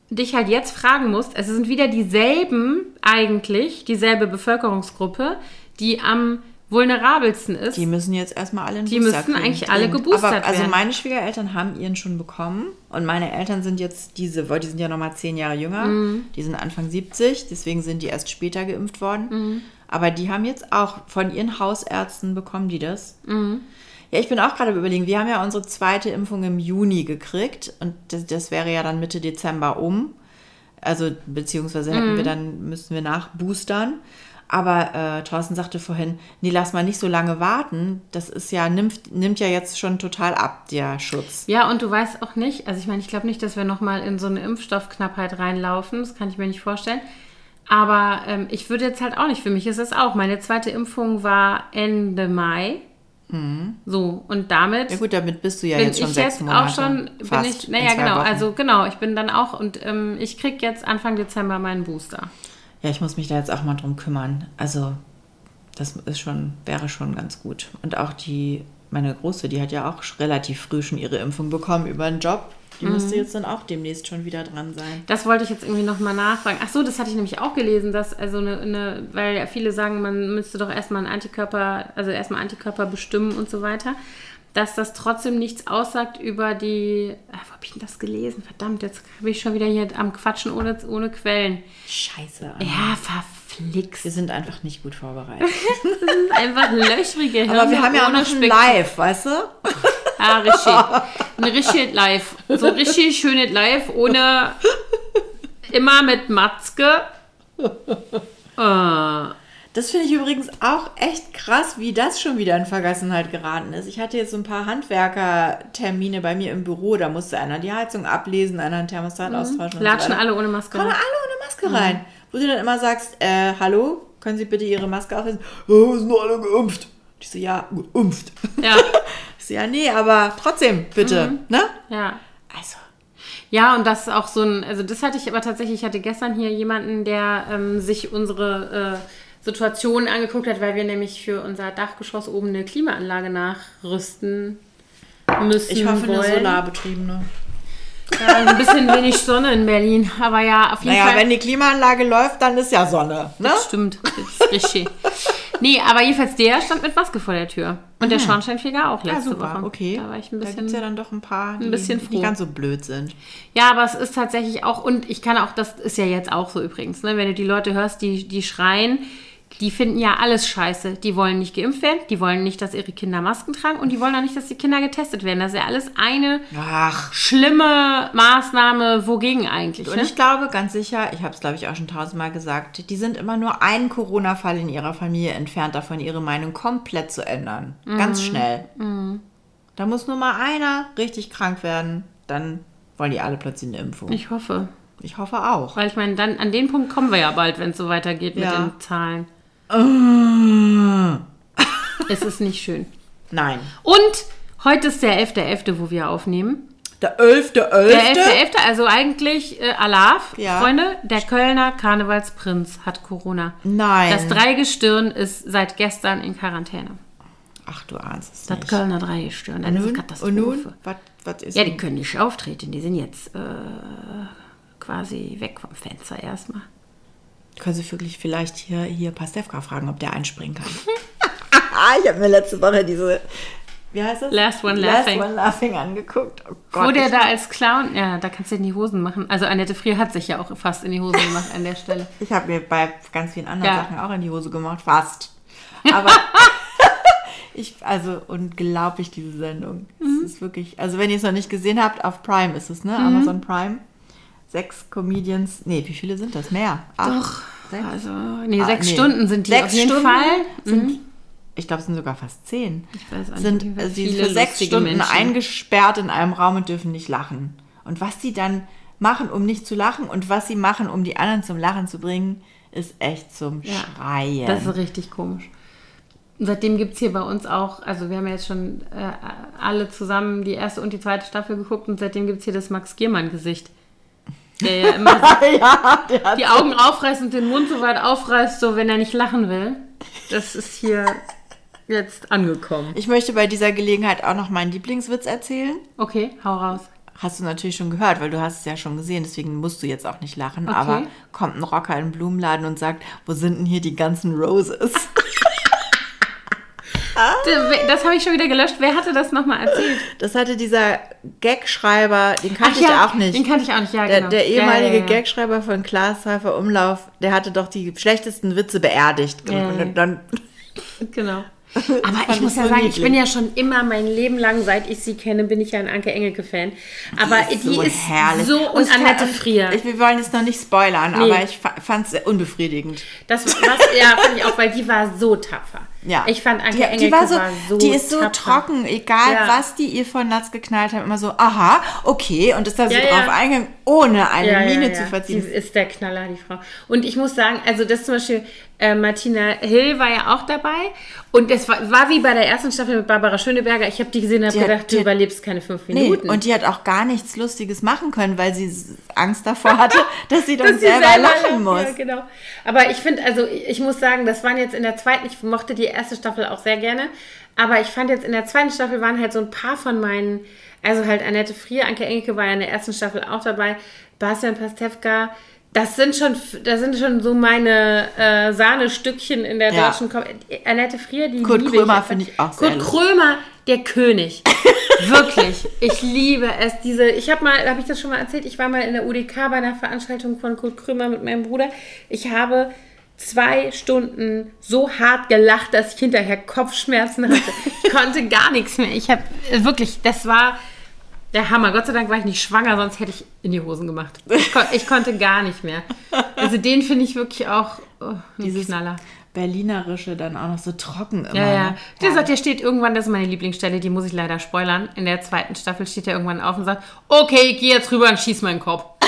dich halt jetzt fragen musst, es sind wieder dieselben eigentlich, dieselbe Bevölkerungsgruppe, die am vulnerabelsten ist. Die müssen jetzt erstmal alle einen Die Booster müssten kriegen, eigentlich alle dringend. geboostert Aber, Also werden. meine Schwiegereltern haben ihren schon bekommen und meine Eltern sind jetzt diese, weil die sind ja nochmal zehn Jahre jünger, Mhm. die sind Anfang 70, deswegen sind die erst später geimpft worden. Mhm. Aber die haben jetzt auch von ihren Hausärzten bekommen die das. Mhm. Ja, ich bin auch gerade überlegen, wir haben ja unsere zweite Impfung im Juni gekriegt und das, das wäre ja dann Mitte Dezember um. Also beziehungsweise hätten Mhm. wir dann, müssten wir nachboostern. Aber äh, Thorsten sagte vorhin, nee, lass mal nicht so lange warten. Das ist ja, nimmt, nimmt ja jetzt schon total ab, der Schutz. Ja, und du weißt auch nicht, also ich meine, ich glaube nicht, dass wir nochmal in so eine Impfstoffknappheit reinlaufen. Das kann ich mir nicht vorstellen. Aber ähm, ich würde jetzt halt auch nicht, für mich ist es auch. Meine zweite Impfung war Ende Mai. So, und damit Mhm. Ja gut, damit bist du ja bin jetzt schon ich sechs jetzt Monate. auch schon, bin fast ich, in naja, genau, Wochen. also genau, ich bin dann auch und ähm, ich krieg jetzt Anfang Dezember meinen Booster. Ja, ich muss mich da jetzt auch mal drum kümmern. Also, das ist schon, wäre schon ganz gut. Und auch die, meine Große, die hat ja auch relativ früh schon ihre Impfung bekommen über einen Job. Die Mhm. müsste jetzt dann auch demnächst schon wieder dran sein. Das wollte ich jetzt irgendwie nochmal nachfragen. Ach so, das hatte ich nämlich auch gelesen, dass also eine, eine weil ja viele sagen, man müsste doch erstmal einen Antikörper, also erstmal Antikörper bestimmen und so weiter, dass das trotzdem nichts aussagt über die, ah, wo habe ich denn das gelesen? Verdammt, jetzt bin ich schon wieder hier am Quatschen ohne, ohne Quellen. Scheiße. Anna. Ja, verflixt. Wir sind einfach nicht gut vorbereitet. Das sind einfach löchrige Hirne Aber wir haben ja auch noch ein Speck- Live, weißt du? Ja, richtig. Ein richtig live. So richtig schönes Live, ohne immer mit Matzke. Äh, Das finde ich übrigens auch echt krass, wie das schon wieder in Vergessenheit geraten ist. Ich hatte jetzt so ein paar Handwerkertermine bei mir im Büro. Da musste einer die Heizung ablesen, einer einen Thermostat austauschen. und latschen so alle ohne Maske. Kommen alle ohne Maske rein. Wo du dann immer sagst, äh, hallo, können Sie bitte Ihre Maske aufsetzen? Oh, sind nur alle geimpft. Ich so, ja, geimpft. Ja, Ich so, ja, nee, aber trotzdem, bitte, ne? ja. Also, Ja, und das ist auch so ein, also das hatte ich aber tatsächlich, ich hatte gestern hier jemanden, der ähm, sich unsere äh, Situation angeguckt hat, weil wir nämlich für unser Dachgeschoss oben eine Klimaanlage nachrüsten müssen. ich hoffe, eine wollen. solarbetriebene. Ja, ein bisschen wenig Sonne in Berlin, aber ja, auf jeden Naja, Fall. wenn die Klimaanlage läuft, dann ist ja Sonne, ne? Stimmt, das ist richtig. Nee, aber jedenfalls der stand mit Maske vor der Tür. Und der Schornsteinfeger auch Ja, letzte super, Woche. okay. Da war ich ein da bisschen. gibt es ja dann doch ein paar, die bisschen nicht froh. ganz so blöd sind. Ja, aber es ist tatsächlich auch, und ich kann auch, das ist ja jetzt auch so übrigens, ne, wenn du die Leute hörst, die, die schreien, die finden ja alles scheiße. Die wollen nicht geimpft werden, die wollen nicht, dass ihre Kinder Masken tragen und die wollen auch nicht, dass die Kinder getestet werden. Das ist ja alles eine Ach, schlimme Maßnahme, wogegen eigentlich. Und Ne? ich glaube ganz sicher, ich habe es glaube ich auch schon tausendmal gesagt, die sind immer nur einen Corona-Fall in ihrer Familie entfernt davon, ihre Meinung komplett zu ändern. Ganz schnell. Da muss nur mal einer richtig krank werden, dann wollen die alle plötzlich eine Impfung. Ich, Ich hoffe. hoffe auch. Weil ich meine, dann an den Punkt kommen wir ja bald, wenn es so weitergeht Ja. mit den Zahlen. Es ist nicht schön. Nein. Und heute ist der 11.11., wo wir aufnehmen. Der 11.11. Der 11.11., also eigentlich äh, Alaf, Ja. Freunde, der Kölner Karnevalsprinz hat Corona. Nein. Das Dreigestirn ist seit gestern in Quarantäne. Ach, du ahnst es Das nicht. Kölner Dreigestirn, das und ist? Katastrophe. Und nun? Was, was ist Ja, die nun? können nicht auftreten, die sind jetzt äh, quasi weg vom Fenster erstmal. Können Sie wirklich vielleicht hier, hier Pastewka fragen, ob der einspringen kann? ich habe mir letzte Woche diese, wie heißt das? Last One Laughing. Last One Laughing angeguckt. Oh Gott, Wo der da als Clown, ja, da kannst du in die Hosen machen. Also Annette Frier hat sich ja auch fast in die Hosen gemacht an der Stelle. Ich habe mir bei ganz vielen anderen Ja. Sachen auch in die Hose gemacht, fast. Aber ich, also unglaublich diese Sendung. Mhm. Es ist wirklich, also wenn ihr es noch nicht gesehen habt, auf Prime ist es, ne? Amazon Prime. Sechs Comedians, nee, wie viele sind das? Mehr? Acht? Doch. Sechs? Also, nee, Ah, sechs nee. Stunden sind die Sechs auf jeden Stunden Fall. Sind, Mhm. Ich glaube, es sind sogar fast zehn. Ich weiß auch nicht, sind Fall äh, sie viele für sechs Stunden Menschen. eingesperrt in einem Raum und dürfen nicht lachen. Und was sie dann machen, um nicht zu lachen und was sie machen, um die anderen zum Lachen zu bringen, ist echt zum Ja, Schreien. Das ist richtig komisch. Und Seitdem gibt es hier bei uns auch, also wir haben ja jetzt schon äh, alle zusammen die erste und die zweite Staffel geguckt und seitdem gibt es hier das Max Giermann-Gesicht. Der ja immer so ja, der hat die Augen aufreißt und den Mund so weit aufreißt, so wenn er nicht lachen will. Das ist hier jetzt angekommen. Ich möchte bei dieser Gelegenheit auch noch meinen Lieblingswitz erzählen. Okay, hau raus. Hast du natürlich schon gehört, weil du hast es ja schon gesehen, deswegen musst du jetzt auch nicht lachen. Okay. Aber kommt ein Rocker in den Blumenladen und sagt, wo sind denn hier die ganzen Roses? Das habe ich schon wieder gelöscht. Wer hatte das nochmal erzählt? Das hatte dieser Gagschreiber, den kannte ich auch nicht. Den kannte ich auch nicht, ja, Der, genau. der Ja, ehemalige ja, ja. Gagschreiber von Klaas Häufer Umlauf, der hatte doch die schlechtesten Witze beerdigt. Ja, Und ja. dann, Genau. Aber ich muss ich ja so sagen, ich niedlich. bin ja schon immer mein Leben lang, seit ich sie kenne, bin ich ja ein Anke Engelke-Fan. Aber die ist, so und ich Annette fand- Frier. Ich, wir wollen jetzt noch nicht spoilern, Nee. aber ich fand es unbefriedigend. Das was, ja, fand ich auch, weil die war so tapfer. Ja. Ich fand Anke die, Engelke die war so, so die ist so tapfer. trocken, egal Ja. was die ihr von Latz geknallt haben, immer so, aha, okay, und ist da so Ja, drauf ja. eingegangen, ohne eine Miene zu Die verziehen. ist der Knaller, die Frau. Und ich muss sagen, also das zum Beispiel, äh, Martina Hill war ja auch dabei. Und es war, war wie bei der ersten Staffel mit Barbara Schöneberger. Ich habe die gesehen und Die habe gedacht, die du überlebst keine fünf Nee, Minuten. und die hat auch gar nichts Lustiges machen können, weil sie Angst davor hatte, dass sie dann Dass sie selber, selber lachen muss. Ja, genau. Aber ich finde, also ich muss sagen, das waren jetzt in der zweiten, ich mochte die erste Staffel auch sehr gerne, aber ich fand jetzt in der zweiten Staffel waren halt so ein paar von meinen, also halt Annette Frier, Anke Engelke war ja in der ersten Staffel auch dabei, Bastian Pastewka, das sind schon, das sind schon so meine äh, Sahnestückchen in der Ja. deutschen Kom Annette Frier, die Kurt liebe Krömer finde ich auch sehr Kurt. Krömer, der König. Wirklich. Ich liebe es. Diese, ich habe mal, habe ich das schon mal erzählt? Ich war mal in der UDK bei einer Veranstaltung von Kurt Krömer mit meinem Bruder. Ich habe zwei Stunden so hart gelacht, dass ich hinterher Kopfschmerzen hatte. Ich konnte gar nichts mehr. Ich habe wirklich, das war der Hammer. Gott sei Dank war ich nicht schwanger, sonst hätte ich in die Hosen gemacht. Ich, kon ich konnte gar nicht mehr. Also den finde ich wirklich auch oh, Dieses Knaller. Berlinerische dann auch noch so trocken immer. Ja, ja. ne? Der sagt, der steht irgendwann, das ist meine Lieblingsstelle, die muss ich leider spoilern. In der zweiten Staffel steht er irgendwann auf und sagt, okay, ich gehe jetzt rüber und schieß meinen Kopf.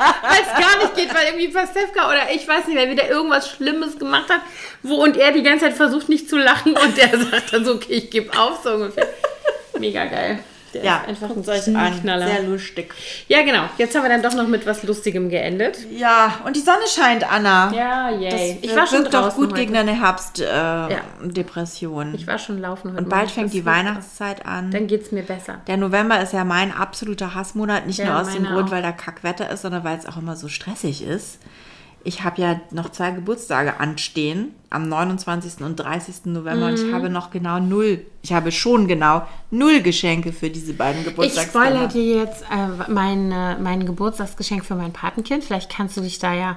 weil es gar nicht geht, weil irgendwie Pastewka oder ich weiß nicht, wer wieder irgendwas Schlimmes gemacht hat, wo und er die ganze Zeit versucht nicht zu lachen und der sagt dann so, okay, ich gebe auf, so ungefähr. Mega geil. Der Ja, ist einfach ein an. Knaller. Sehr lustig. Ja, genau. Jetzt haben wir dann doch noch mit was Lustigem geendet. Ja, und die Sonne scheint, Anna. Ja, yay. Das ich war schon wirkt doch gut heute. gegen deine Herbstdepression. Ich war schon laufen heute. und bald fängt die Weihnachtszeit an. Dann geht es mir besser. Der November ist ja mein absoluter Hassmonat, nicht Ja, nur aus dem Grund, auch. weil da Kackwetter ist, sondern weil es auch immer so stressig ist. Ich habe ja noch zwei Geburtstage anstehen, am 29. und 30. November, und Mhm. ich habe noch genau null, ich habe schon genau null Geschenke für diese beiden Ich Geburtstagstage. spoilere dir jetzt äh, mein, äh, mein Geburtstagsgeschenk für mein Patenkind. Vielleicht kannst du dich da ja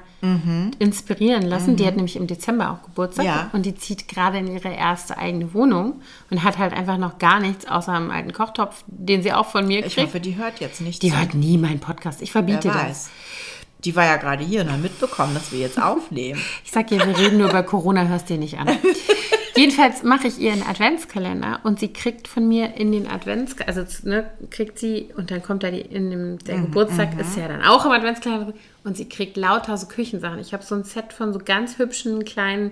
inspirieren lassen. Die hat nämlich im Dezember auch Geburtstag Mhm. Ja. und die zieht gerade in ihre erste eigene Wohnung und hat halt einfach noch gar nichts außer einem alten Kochtopf, den sie auch von mir Ich kriegt. hoffe, die hört jetzt nicht die zu. hört nie meinen Podcast. Ich verbiete das. Die war ja gerade hier und hat mitbekommen, dass wir jetzt aufnehmen. Ich sag ihr, wir reden nur über Corona, hörst dir nicht an. Jedenfalls mache ich ihr einen Adventskalender und sie kriegt von mir in den Adventskalender, also ne, kriegt sie, und dann kommt da die, in dem, der Geburtstag ist ja dann auch im Adventskalender und sie kriegt lauter so Küchensachen. Ich habe so ein Set von so ganz hübschen kleinen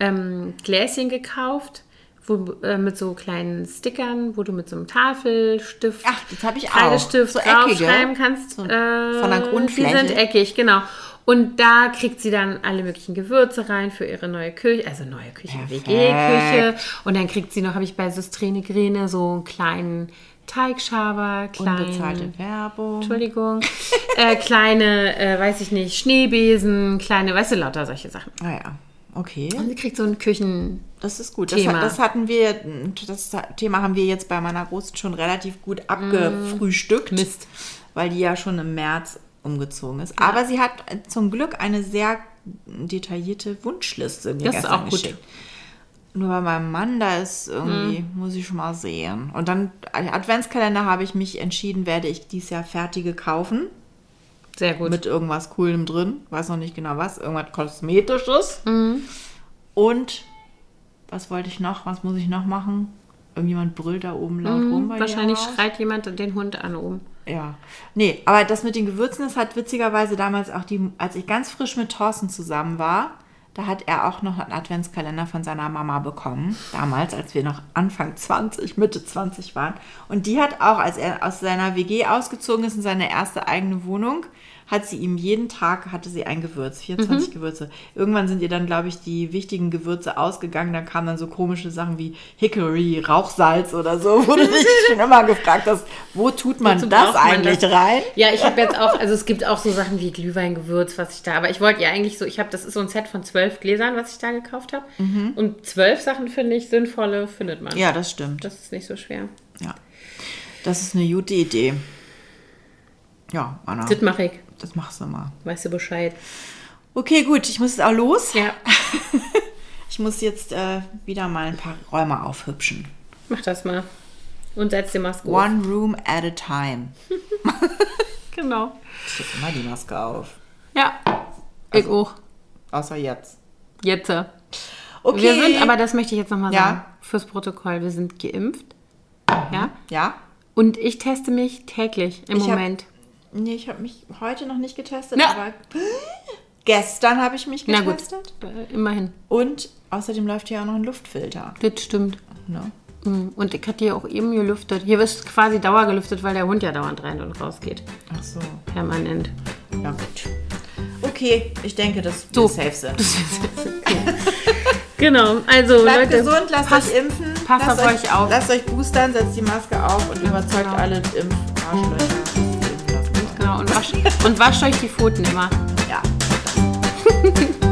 ähm, Gläschen gekauft, wo, äh, mit so kleinen Stickern, wo du mit so einem Tafelstift, Ach, das habe ich auch. Kreidestift So eckige. draufschreiben kannst. So von der Grundfläche. Die sind eckig, genau. Und da kriegt sie dann alle möglichen Gewürze rein für ihre neue Küche, also neue Küche. WG-Küche. Und dann kriegt sie noch, habe ich bei Systrene Grene so einen kleinen Teigschaber, Unbezahlte kleinen, Werbung. Entschuldigung, äh, kleine, äh, weiß ich nicht, Schneebesen, kleine, weißt du, lauter solche Sachen. Ah ja, okay. Und sie kriegt so einen Küchen, Das ist gut. Das, das hatten wir, das Thema haben wir jetzt bei meiner Großen schon relativ gut abgefrühstückt. Mist. Weil die ja schon im März umgezogen ist. Aber sie hat zum Glück eine sehr detaillierte Wunschliste mir Das ist gestern auch gut. geschickt. Nur bei meinem Mann, da ist irgendwie, Mhm. muss ich schon mal sehen. Und dann, Adventskalender habe ich mich entschieden, werde ich dieses Jahr fertige kaufen. Sehr gut. Mit irgendwas Coolem drin. Weiß noch nicht genau was. Irgendwas Kosmetisches. Mhm. Und was wollte ich noch? Was muss ich noch machen? Irgendjemand brüllt da oben laut rum bei Mhm, Wahrscheinlich schreit jemand den Hund an oben. Ja. Nee, aber das mit den Gewürzen, das hat witzigerweise damals auch die, als ich ganz frisch mit Thorsten zusammen war, Da hat er auch noch einen Adventskalender von seiner Mama bekommen. Damals, als wir noch Anfang 20, Mitte 20 waren. Und die hat auch, als er aus seiner WG ausgezogen ist in seine erste eigene Wohnung, hat sie ihm jeden Tag, hatte sie ein Gewürz, 24 Gewürze. Irgendwann sind ihr dann, glaube ich, die wichtigen Gewürze ausgegangen. Da kamen dann so komische Sachen wie Hickory, Rauchsalz oder so, wo du dich schon immer gefragt hast, wo tut man Wozu das braucht man eigentlich das? rein? Ja, ich habe jetzt auch, also es gibt auch so Sachen wie Glühweingewürz, was ich da, aber ich wollte ja eigentlich so, ich habe, das ist so ein Set von zwölf Gläsern, was ich da gekauft habe. Und zwölf Sachen finde ich sinnvolle, findet man. Ja, das stimmt. Das ist nicht so schwer. Ja. Das ist eine gute Idee. Ja, Anna, Das mache ich. Das machst du mal. Weißt du Bescheid? Okay, gut, ich muss jetzt auch los. Ja, Ich muss jetzt äh, wieder mal ein paar Räume aufhübschen. mach das mal. Und setz die Maske auf. One room at a time. Genau. Ich setze immer die Maske auf. Ja, ich auch. Außer jetzt. Jetzt. Okay. Wir sind, aber das möchte ich jetzt nochmal Ja. sagen, fürs Protokoll, wir sind geimpft. Ja. Ja? Und ich teste mich täglich im Ich hab- Moment. Nee, ich habe mich heute noch nicht getestet, Ja. aber gestern habe ich mich Na gut, getestet. äh, immerhin. Und außerdem läuft hier auch noch ein Luftfilter. Das stimmt. Ne? Mm, Und ich hatte hier auch eben gelüftet. Hier wird quasi dauergelüftet, weil der Hund ja dauernd rein und raus geht. Ach so. Permanent. Ja, gut. Okay, ich denke, dass So. wir safe sind. Genau, also Bleibt Leute, gesund, lasst passt, euch impfen. passt lasst auf euch auf. Lasst euch boostern, setzt die Maske auf und überzeugt genau. alle Impfarschlöcher. Und wascht, und wascht euch die Pfoten immer. Ja.